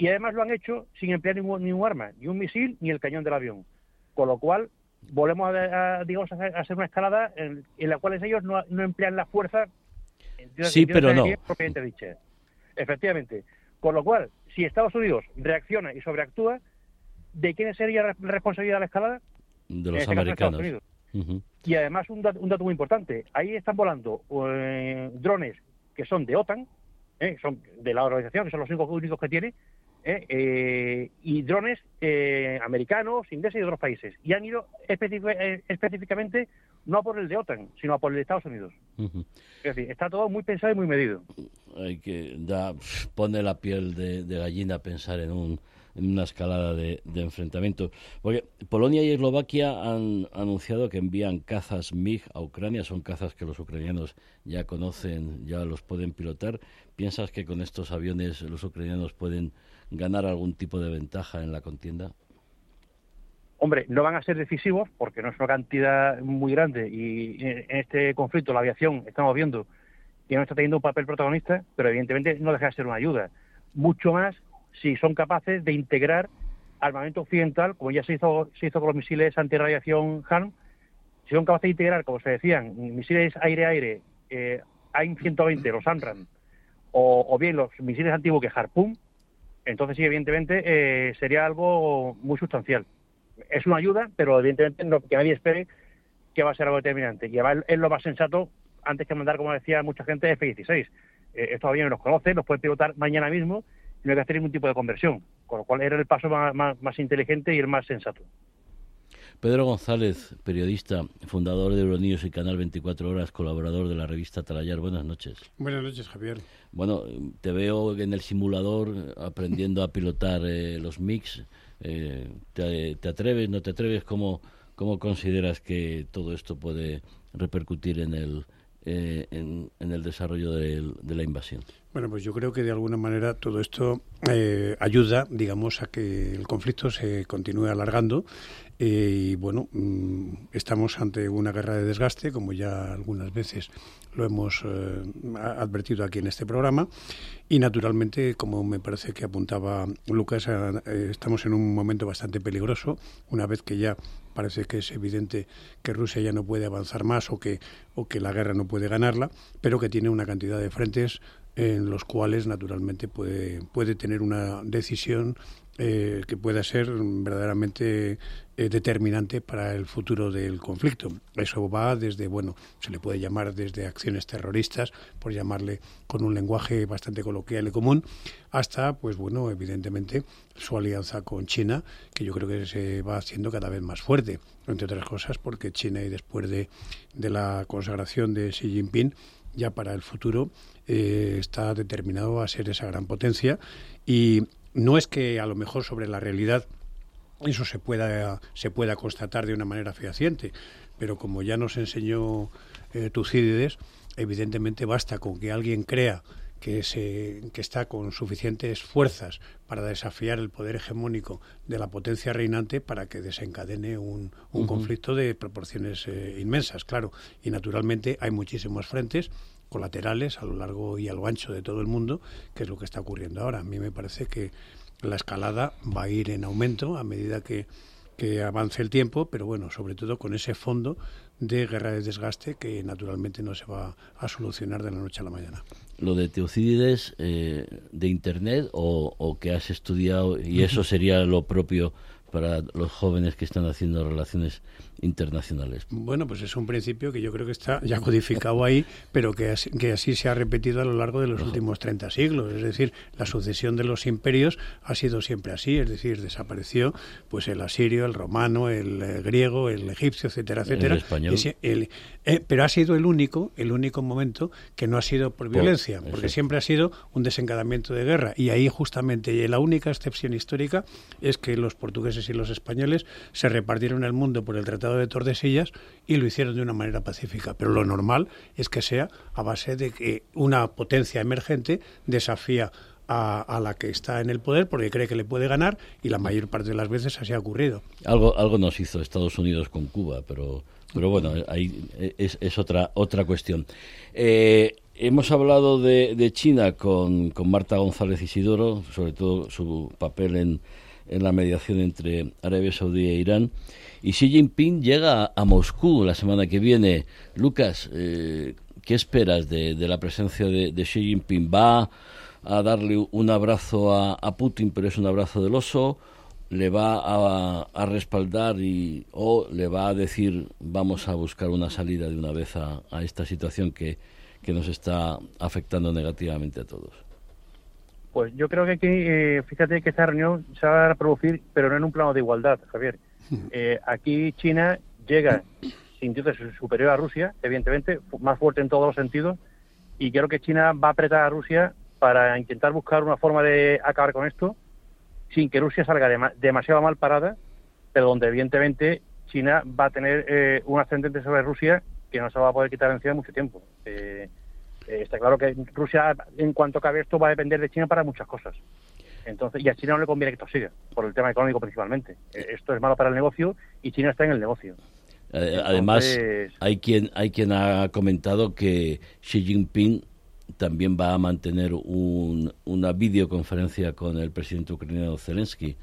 Y además lo han hecho sin emplear ningún, ningún arma, ni un misil ni el cañón del avión. Con lo cual, volvemos a, a, digamos, a hacer, una escalada en, en la cual ellos no, no emplean la fuerza en- Sí, pero no. propiamente dicha. Efectivamente. Con lo cual, si Estados Unidos reacciona y sobreactúa, ¿de quién sería la responsabilidad de la escalada? de los este caso, americanos. Y además un dato, un dato muy importante, ahí están volando eh, drones que son de OTAN, eh, son de la organización, que son los únicos, únicos que tiene, eh, eh, y drones eh, americanos, ingleses y otros países. Y han ido eh, específicamente no a por el de OTAN, sino a por el de Estados Unidos. Es decir, está todo muy pensado y muy medido. Hay que da, pone la piel de, de gallina pensar en un en una escalada de, de enfrentamiento. Porque Polonia y Eslovaquia han anunciado que envían cazas MiG a Ucrania. Son cazas que los ucranianos ya conocen, ya los pueden pilotar. ¿Piensas que con estos aviones los ucranianos pueden ganar algún tipo de ventaja en la contienda? Hombre, no van a ser decisivos porque no es una cantidad muy grande y en este conflicto la aviación estamos viendo que no está teniendo un papel protagonista, pero evidentemente no deja de ser una ayuda. Mucho más si son capaces de integrar armamento occidental, como ya se hizo, se hizo con los misiles antirradiación HARM, si son capaces de integrar, como se decían, misiles aire-aire, eh, AIM-120, los AMRAAM, o, o bien los misiles antiguos que Harpoon, entonces sí, evidentemente eh, sería algo muy sustancial. Es una ayuda, pero evidentemente no, que nadie espere que va a ser algo determinante. Y además es lo más sensato, antes que mandar, como decía mucha gente, F-16. Eh, estos aviones los conocen, los pueden pilotar mañana mismo y no hay que hacer ningún tipo de conversión. Con lo cual era el paso más inteligente y el más sensato. Pedro González, periodista, fundador de Euronews y Canal 24 Horas, colaborador de la revista Talayar. Buenas noches. Buenas noches, Javier. Bueno, te veo en el simulador aprendiendo a pilotar eh, los mix. Eh, ¿te, te atreves, no te atreves? ¿Cómo, ¿Cómo consideras que todo esto puede repercutir en el, eh, en, el desarrollo de la invasión? Bueno, pues yo creo que de alguna manera todo esto eh, ayuda, digamos, a que el conflicto se continúe alargando. eh, y bueno, mm, estamos ante una guerra de desgaste, como ya algunas veces lo hemos advertido aquí en este programa. Y naturalmente, como me parece que apuntaba Lucas, estamos en un momento bastante peligroso, una vez que ya parece que es evidente que Rusia ya no puede avanzar más o que, o que la guerra no puede ganarla, pero que tiene una cantidad de frentes en los cuales naturalmente puede, puede tener una decisión eh, que pueda ser verdaderamente eh, determinante para el futuro del conflicto. Eso va desde, bueno, se le puede llamar desde acciones terroristas, por llamarle con un lenguaje bastante coloquial y común, hasta, pues bueno, evidentemente su alianza con China, que yo creo que se va haciendo cada vez más fuerte, entre otras cosas porque China, y después de, de la consagración de Xi Jinping, ya para el futuro eh, está determinado a ser esa gran potencia y no es que a lo mejor sobre la realidad eso se pueda se pueda constatar de una manera fehaciente, pero como ya nos enseñó eh, Tucídides, evidentemente basta con que alguien crea que, se, que está con suficientes fuerzas para desafiar el poder hegemónico de la potencia reinante para que desencadene un, un conflicto de proporciones eh, inmensas, claro. Y naturalmente hay muchísimos frentes colaterales a lo largo y a lo ancho de todo el mundo, que es lo que está ocurriendo ahora. A mí me parece que la escalada va a ir en aumento a medida que, que avance el tiempo, pero bueno, sobre todo con ese fondo de guerra de desgaste que naturalmente no se va a solucionar de la noche a la mañana. ¿Lo de Teocidides eh, de Internet o, o que has estudiado y eso sería lo propio para los jóvenes que están haciendo relaciones internacionales? Bueno, pues es un principio que yo creo que está ya codificado ahí, pero que así, que así se ha repetido a lo largo de los últimos 30 siglos. Es decir, la sucesión de los imperios ha sido siempre así, es decir, desapareció pues el asirio, el romano, el eh, griego, el egipcio, etcétera, El etcétera. español. El- eh, pero ha sido el único, el único momento que no ha sido por Por- violencia, porque siempre ha sido un desencadenamiento de guerra. Y ahí justamente y la única excepción histórica es que los portugueses y los españoles se repartieron el mundo por el Tratado de Tordesillas y lo hicieron de una manera pacífica. Pero lo normal es que sea a base de que una potencia emergente desafía a, la que está en el poder porque cree que le puede ganar y la mayor parte de las veces así ha ocurrido. Algo, algo nos hizo Estados Unidos con Cuba, pero, pero bueno, ahí es, otra, otra cuestión. Eh, hemos hablado de, de China con, con, Marta González Isidoro, sobre todo su papel en, en, la mediación entre Arabia Saudí e Irán. Y Xi Jinping llega a, Moscú la semana que viene. Lucas, eh, ¿qué esperas de, de la presencia de, Xi Jinping? ¿Va a darle un abrazo a, a Putin, pero es un abrazo del oso, le va a, a, respaldar y o le va a decir vamos a buscar una salida de una vez a, a esta situación que, que, nos está afectando negativamente a todos. Pues yo creo que aquí, eh, fíjate que esta reunión se va a producir, pero no en un plano de igualdad, Javier. Eh, aquí China llega sintiéndose superior a Rusia, evidentemente, más fuerte en todos los sentidos, y creo que China va a apretar a Rusia para intentar buscar una forma de acabar con esto sin que Rusia salga demasiado mal parada, pero donde evidentemente China va a tener eh, un ascendente sobre Rusia que no se va a poder quitar encima mucho tiempo. Eh, eh, está claro que Rusia, en cuanto acabe esto, va a depender de China para muchas cosas. Entonces, y a China no le conviene que esto siga, por el tema económico principalmente. esto es malo para el negocio y China está en el negocio. Además, hay quien hay quien ha comentado que Xi Jinping también va a mantener un, una videoconferencia con el presidente ucraniano Zelensky.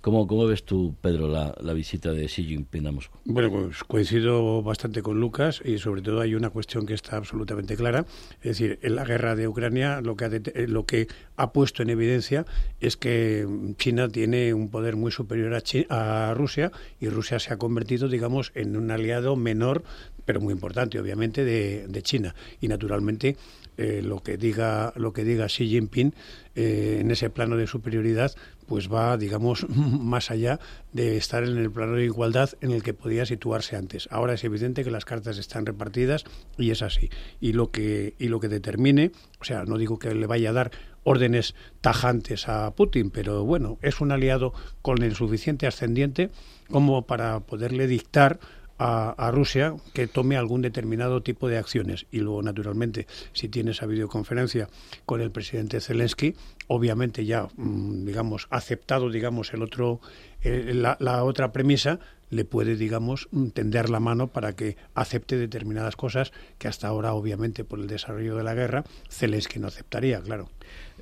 ¿Cómo, ¿Cómo, ves tú, Pedro, la, la, visita de Xi Jinping a Moscú? Bueno, pues coincido bastante con Lucas y sobre todo hay una cuestión que está absolutamente clara. Es decir, en la guerra de Ucrania lo que ha, eh, lo que ha puesto en evidencia es que China tiene un poder muy superior a, a Rusia y Rusia se ha convertido, digamos, en un aliado menor, pero muy importante, obviamente, de, de China. Y naturalmente eh, lo que diga lo que diga Xi Jinping eh, en ese plano de superioridad pues va digamos más allá de estar en el plano de igualdad en el que podía situarse antes. Ahora es evidente que las cartas están repartidas y es así. Y lo que y lo que determine o sea no digo que le vaya a dar órdenes tajantes a Putin pero bueno es un aliado con el suficiente ascendiente como para poderle dictar a, Rusia que tome algún determinado tipo de acciones. Y luego, naturalmente, si tiene esa videoconferencia con el presidente Zelensky, obviamente ya, mm, digamos, aceptado, digamos, el otro, eh, la, otra premisa, le puede, digamos, mm, tender la mano para que acepte determinadas cosas que hasta ahora, obviamente, por el desarrollo de la guerra, Zelensky no aceptaría, claro.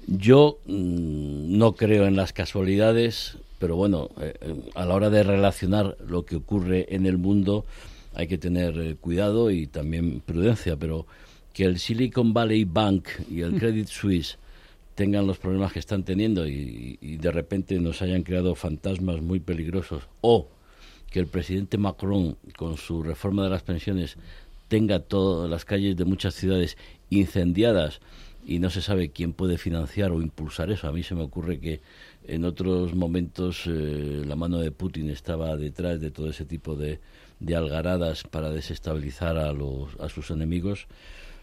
Yo mm, no creo en las casualidades pero bueno, eh, a la hora de relacionar lo que ocurre en el mundo hay que tener eh, cuidado y también prudencia, pero que el Silicon Valley Bank y el Credit Suisse tengan los problemas que están teniendo y, y, de repente nos hayan creado fantasmas muy peligrosos o que el presidente Macron con su reforma de las pensiones tenga todas las calles de muchas ciudades incendiadas y no se sabe quién puede financiar o impulsar eso. A mí se me ocurre que en otros momentos eh, la mano de Putin estaba detrás de todo ese tipo de, de algaradas para desestabilizar a, los, a sus enemigos.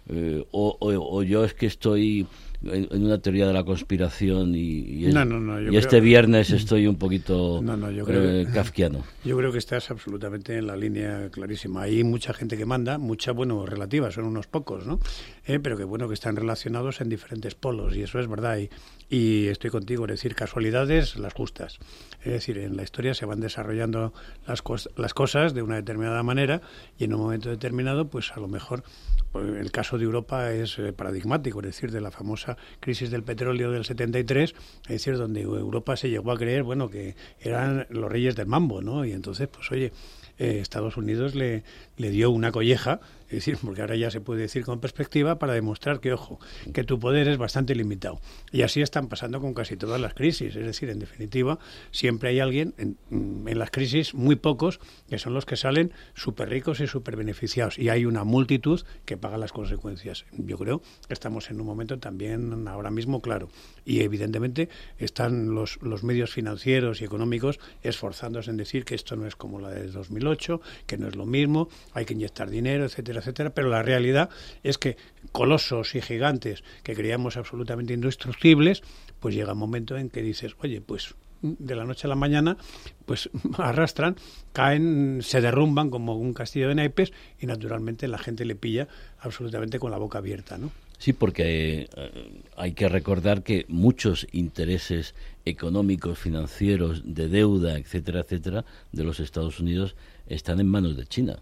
Eh, o, o, yo es que estoy en, una teoría de la conspiración y, y, este viernes estoy un poquito yo creo, kafkiano. Yo creo que estás absolutamente en la línea clarísima. Hay mucha gente que manda, mucha, bueno, relativa, son unos pocos, ¿no? Eh, pero que bueno, que están relacionados en diferentes polos y eso es verdad. Y, y estoy contigo, es decir, casualidades las justas. Es decir, en la historia se van desarrollando las, las cosas de una determinada manera y en un momento determinado, pues a lo mejor pues, el caso de Europa es eh, paradigmático, es decir, de la famosa crisis del petróleo del 73, es decir, donde Europa se llegó a creer, bueno, que eran los reyes del mambo, ¿no? Y entonces, pues oye, eh, Estados Unidos le, le dio una colleja es decir, porque ahora ya se puede decir con perspectiva para demostrar que, ojo, que tu poder es bastante limitado. Y así están pasando con casi todas las crisis. Es decir, en definitiva, siempre hay alguien en, mm, en las crisis, muy pocos, que son los que salen súper ricos y súper beneficiados. Y hay una multitud que paga las consecuencias. Yo creo que estamos en un momento también ahora mismo claro. Y evidentemente están los, los medios financieros y económicos esforzándose en decir que esto no es como la de 2008, que no es lo mismo, hay que inyectar dinero, etcétera etcétera, pero la realidad es que colosos y gigantes que creíamos absolutamente indestructibles, pues llega un momento en que dices, oye, pues de la noche a la mañana, pues arrastran, caen, se derrumban como un castillo de naipes y naturalmente la gente le pilla absolutamente con la boca abierta, ¿no? Sí, porque eh, hay que recordar que muchos intereses económicos, financieros, de deuda, etcétera, etcétera, de los Estados Unidos están en manos de China.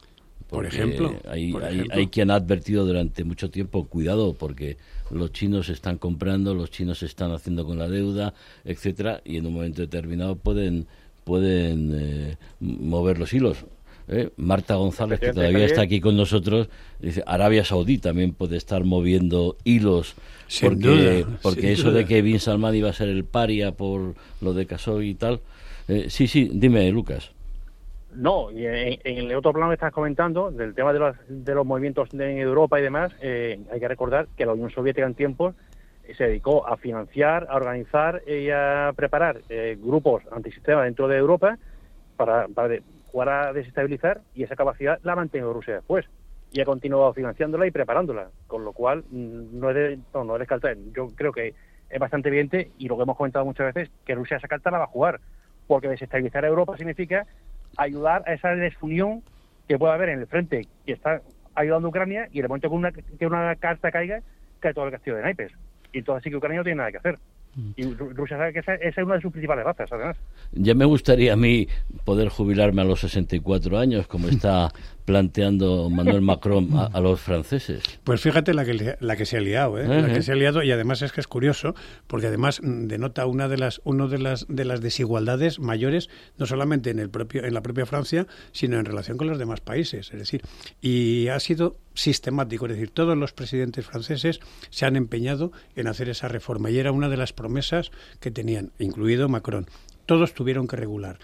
Por ejemplo, hay, por hay, ejemplo. hay quien ha advertido durante mucho tiempo, cuidado, porque los chinos están comprando, los chinos están haciendo con la deuda, etcétera, y en un momento determinado pueden pueden eh, mover los hilos. ¿eh? Marta González, que todavía está aquí con nosotros, dice Arabia Saudí también puede estar moviendo hilos Sin porque, duda, porque eso de que Bin Salman iba a ser el paria por lo de Khashoggi y tal. Eh, sí, sí, dime, Lucas. No, y en, en el otro plano que estás comentando, del tema de los, de los movimientos de Europa y demás, eh, hay que recordar que la Unión Soviética en tiempos eh, se dedicó a financiar, a organizar y a preparar eh, grupos antisistema dentro de Europa para, para jugar a desestabilizar y esa capacidad la mantenido Rusia después y ha continuado financiándola y preparándola, con lo cual mm, no es, de, no, no es descartar. Yo creo que es bastante evidente y lo que hemos comentado muchas veces, que Rusia esa carta la va a jugar, porque desestabilizar a Europa significa ayudar a esa desunión que puede haber en el frente que está ayudando a Ucrania y en el momento que una, que una carta caiga, cae todo el castillo de naipes. Y entonces sí que Ucrania no tiene nada que hacer. Y Ru- Rusia sabe que esa, esa es una de sus principales bazas, además. Ya me gustaría a mí poder jubilarme a los 64 años, como está planteando Manuel Macron a, a los franceses. Pues fíjate la que, la que se ha liado, ¿eh? la que se ha liado y además es que es curioso porque además denota una de las uno de las de las desigualdades mayores no solamente en el propio en la propia Francia sino en relación con los demás países, es decir, y ha sido sistemático, es decir, todos los presidentes franceses se han empeñado en hacer esa reforma y era una de las promesas que tenían, incluido Macron. Todos tuvieron que regular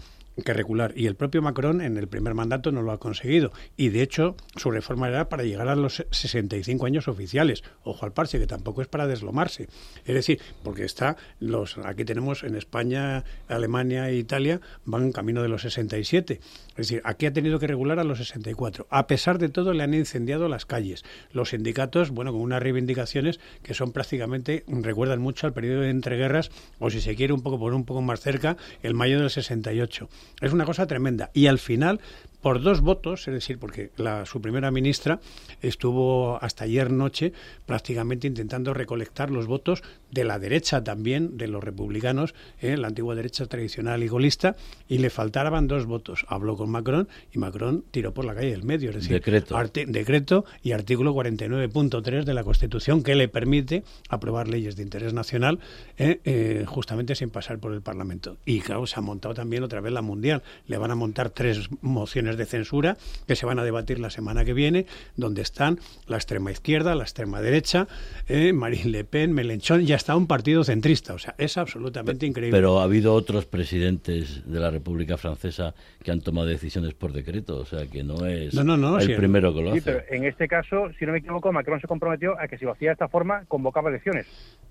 que regular. Y el propio Macron en el primer mandato no lo ha conseguido. Y de hecho su reforma era para llegar a los 65 años oficiales. Ojo al parche que tampoco es para deslomarse. Es decir porque está los aquí tenemos en España Alemania e Italia van camino de los 67 es decir aquí ha tenido que regular a los 64 a pesar de todo le han incendiado las calles. Los sindicatos bueno con unas reivindicaciones que son prácticamente recuerdan mucho al periodo de entreguerras o si se quiere un poco por un poco más cerca el mayo del 68 es una cosa tremenda. Y al final, por dos votos, es decir, porque la, su primera ministra estuvo hasta ayer noche prácticamente intentando recolectar los votos de la derecha también, de los republicanos, eh, la antigua derecha tradicional y golista, y le faltaban dos votos. Habló con Macron y Macron tiró por la calle del medio, es decir, Decreto. decreto y artículo 49.3 de la Constitución que le permite aprobar leyes de interés nacional eh, eh, justamente sin pasar por el Parlamento. Y claro, se ha montado también otra vez la mundial. Le van a montar tres mociones de censura que se van a debatir la semana que viene, donde están la extrema izquierda, la extrema derecha, eh, Marine Le Pen, Melenchón, ya está un partido centrista. O sea, es absolutamente increíble. Pero ha habido otros presidentes de la República Francesa que han tomado decisiones por decreto, o sea que no es No, no, no, el sí, primero que lo Sí, hace. pero en este caso, si no me equivoco, Macron se comprometió a que si lo hacía de esta forma, convocaba elecciones.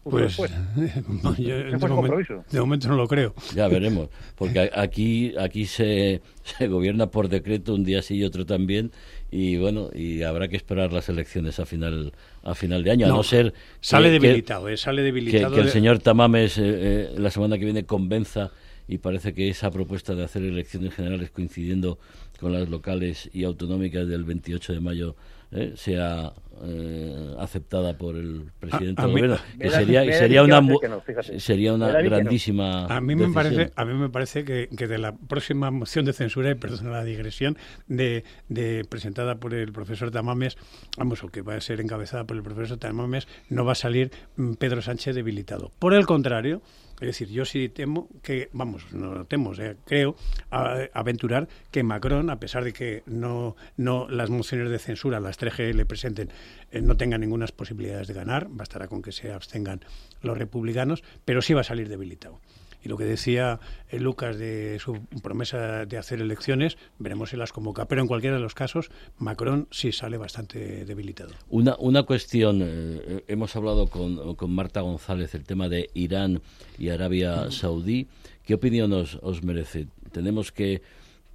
Pues, yo de, fue su momen- compromiso. de momento no lo creo. Ya veremos, porque aquí aquí se, se gobierna por decreto un día sí y otro también y bueno y habrá que esperar las elecciones a final a final de año a No, ser que- sale que- debilitado, eh, sale que, debilitado. que el de- señor Tamames eh, eh, la semana que viene convenza y parece que esa propuesta de hacer elecciones generales coincidiendo con las locales y autonómicas del 28 de mayo eh, sea eh, aceptada por el presidente A- a del mí- gobierno me que sería me sería una que no, sería una no. grandísima A mí me decisión. parece, a mí me parece que, que de la próxima moción de censura, y perdona la digresión, de, de presentada por el profesor Tamames, vamos, o que va a ser encabezada por el profesor Tamames, no va a salir mm, Pedro Sánchez debilitado. Por el contrario, es decir, yo sí temo que, vamos, no temo, creo a- aventurar que Macron, a pesar de que no, no las mociones de censura, las 3G le presenten, eh, no tengan ninguna posibilidades de ganar, bastará con que se abstengan los republicanos, pero sí va a salir debilitado. Lo que decía eh, Lucas de su promesa de hacer elecciones, veremos si las convoca. Pero en cualquiera de los casos, Macron sí sale bastante debilitado. Una, una cuestión, eh, hemos hablado con, con Marta González el tema de Irán y Arabia Saudí. ¿Qué opinión os, os merece? ¿Tenemos que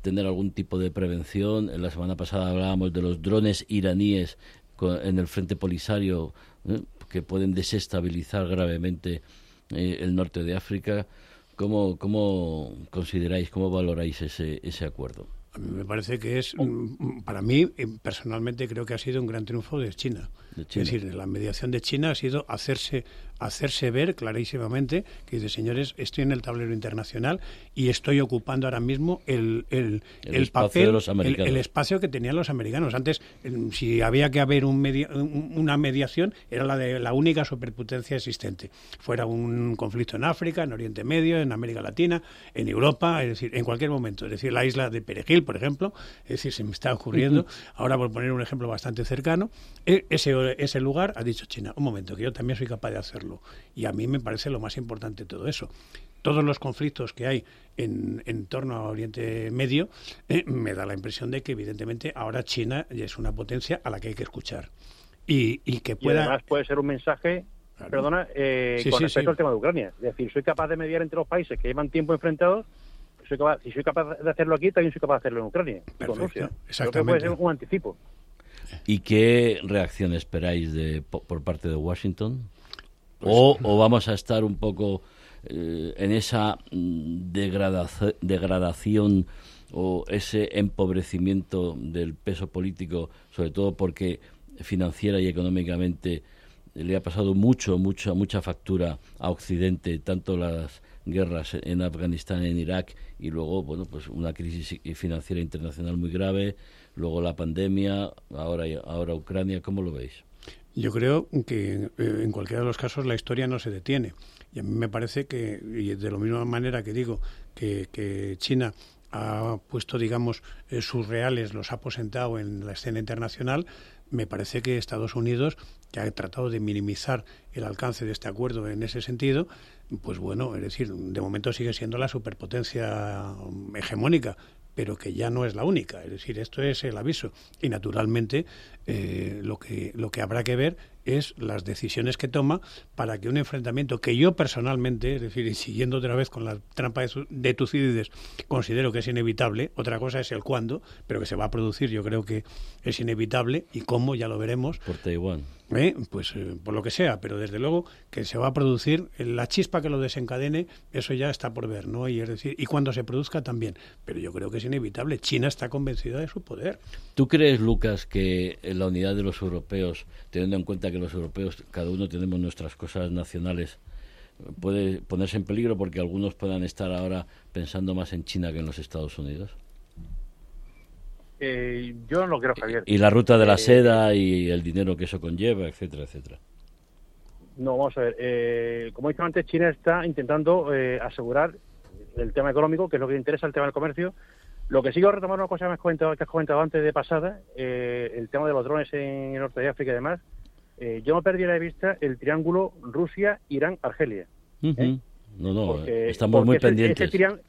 tener algún tipo de prevención? En la semana pasada hablábamos de los drones iraníes en el frente polisario eh, que pueden desestabilizar gravemente eh, el norte de África. ¿Cómo, cómo consideráis, cómo valoráis ese, ese acuerdo? A mí me parece que es, mm, para mí, eh, personalmente creo que ha sido un gran triunfo de China. De China. Es decir, la mediación de China ha sido hacerse hacerse ver clarísimamente que dice, señores, estoy en el tablero internacional y estoy ocupando ahora mismo el, el, El papel, de los el, espacio que tenían los americanos. Antes, em, si había que haber un media- una mediación, era la de la única superpotencia existente. Fuera un conflicto en África, en Oriente Medio, en América Latina, en Europa, es decir, en cualquier momento. Es decir, la isla de Perejil, por ejemplo, es decir, se me está ocurriendo, ahora por poner un ejemplo bastante cercano, e- ese, ese lugar ha dicho China, un momento, que yo también soy capaz de hacerlo. Y a mí me parece lo más importante de todo eso. Todos los conflictos que hay en, en torno a Oriente Medio, eh, me da la impresión de que evidentemente ahora China ya es una potencia a la que hay que escuchar. Y, y que Y pueda... además puede ser un mensaje, perdona, eh, Sí, con sí, respecto sí. al tema de Ucrania. Es decir, soy capaz de mediar entre los países que llevan tiempo enfrentados. Soy capaz, si soy capaz de hacerlo aquí, también soy capaz de hacerlo en Ucrania, y con Perfecto, Rusia. Creo que exactamente. puede ser un anticipo. ¿Y qué reacción esperáis de, po- por parte de Washington? ¿O, o vamos a estar un poco eh, en esa mm, degradación o ese empobrecimiento del peso político, sobre todo porque financiera y económicamente le ha pasado mucho, mucha, mucha factura a Occidente, tanto las guerras en Afganistán, en Irak y luego, bueno, pues una crisis financiera internacional muy grave, luego la pandemia, ahora ahora Ucrania, ¿cómo lo veis? Yo creo que eh, en cualquiera de los casos la historia no se detiene. Y a mí me parece que, y de la misma manera que digo que, que China ha puesto, digamos, eh, sus reales, los ha aposentado en la escena internacional, me parece que Estados Unidos, que ha tratado de minimizar el alcance de este acuerdo en ese sentido, pues bueno, es decir, de momento sigue siendo la superpotencia mm, hegemónica, pero que ya no es la única. Es decir, esto es el aviso. Y naturalmente eh, lo, que, lo que habrá que ver es las decisiones que toma para que un enfrentamiento que yo personalmente, es decir, y siguiendo otra vez con la trampa de, su- de Tucídides, considero que es inevitable, otra cosa es el cuándo, pero que se va a producir, yo creo que es inevitable y cómo, ya lo veremos. Por Taiwán. ¿eh? Pues eh, por lo que sea, pero desde luego que se va a producir la chispa que lo desencadene, eso ya está por ver, ¿no? Y es decir, y cuando se produzca también, pero yo creo que es inevitable. China está convencida de su poder. ¿Tú crees, Lucas, que en la unidad de los europeos, teniendo en cuenta que los europeos cada uno tenemos nuestras cosas nacionales, puede ponerse en peligro porque algunos puedan estar ahora pensando más en China que en los Estados Unidos? Eh, yo no lo creo, Javier. Y la ruta de la Eh, seda y el dinero que eso conlleva, etcétera, etcétera. No, vamos a ver. eh, como he dicho antes, China está intentando eh, asegurar el tema económico, que es lo que le interesa el tema del comercio. Lo que sigo retomar una cosa que has comentado, que has comentado antes de pasada, eh, el tema de los drones en el norte de África y demás. Eh, yo no perdí de vista el triángulo Rusia-Irán-Argelia. Ujú. No, no, Porque- estamos muy ese- pendientes. Ese, trián-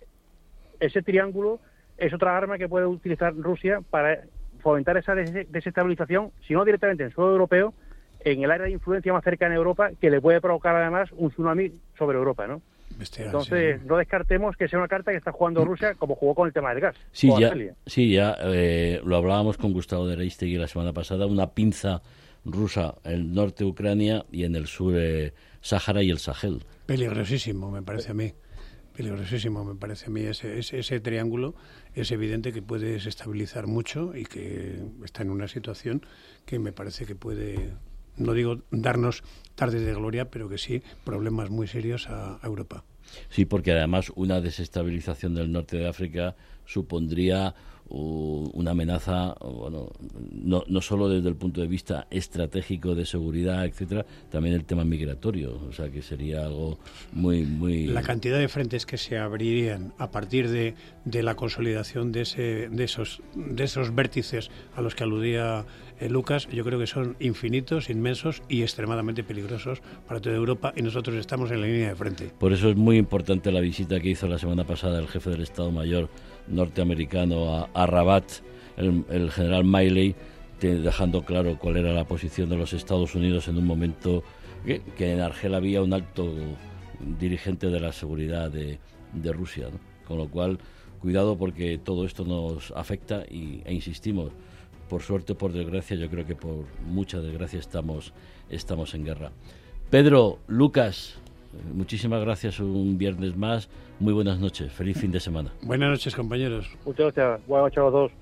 ese triángulo es otra arma que puede utilizar Rusia para fomentar esa des- desestabilización, si no directamente en suelo europeo, en el área de influencia más cercana a Europa, que le puede provocar además un tsunami sobre Europa, ¿no? Entonces, no descartemos que sea una carta que está jugando Rusia como jugó con el tema del gas. Sí, ya, Argelia. sí, ya eh, lo hablábamos con Gustavo de Reistegui la semana pasada, una pinza rusa en el norte de Ucrania y en el sur eh, Sáhara y el Sahel. Peligrosísimo, me parece a mí. Peligrosísimo, me parece a mí. Ese, ese, ese triángulo es evidente que puede desestabilizar mucho y que está en una situación que me parece que puede, no digo darnos tardes de gloria, pero que sí problemas muy serios a, Europa. Sí, porque además una desestabilización del norte de África supondría una amenaza, bueno, no, no solo desde el punto de vista estratégico de seguridad, etcétera, también el tema migratorio, o sea que sería algo muy, muy. La cantidad de frentes que se abrirían a partir de, de la consolidación de, ese, de, esos, de esos vértices a los que aludía eh, Lucas, yo creo que son infinitos, inmensos y extremadamente peligrosos para toda Europa y nosotros estamos en la línea de frente. Por eso es muy importante la visita que hizo la semana pasada el jefe del Estado Mayor norteamericano a, a Rabat, el, general Miley, dejando claro cuál era la posición de los Estados Unidos en un momento que, en Argel había un alto dirigente de la seguridad de, Rusia. Con lo cual, cuidado porque todo esto nos afecta y, e insistimos, por suerte por desgracia, yo creo que por mucha desgracia estamos, estamos en guerra. Pedro, Lucas, muchísimas gracias un viernes más. Muy buenas noches. Feliz fin de semana. Buenas noches, compañeros. Muchas gracias. Buenas noches a los dos.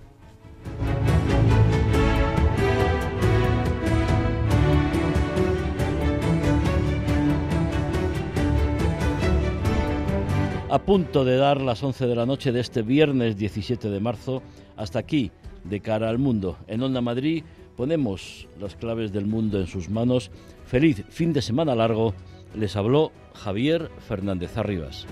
A punto de dar las 11 de la noche de este viernes 17 de marzo, hasta aquí, de cara al mundo. En Onda Madrid ponemos las claves del mundo en sus manos. Feliz fin de semana largo. Les habló Javier Fernández Arribas.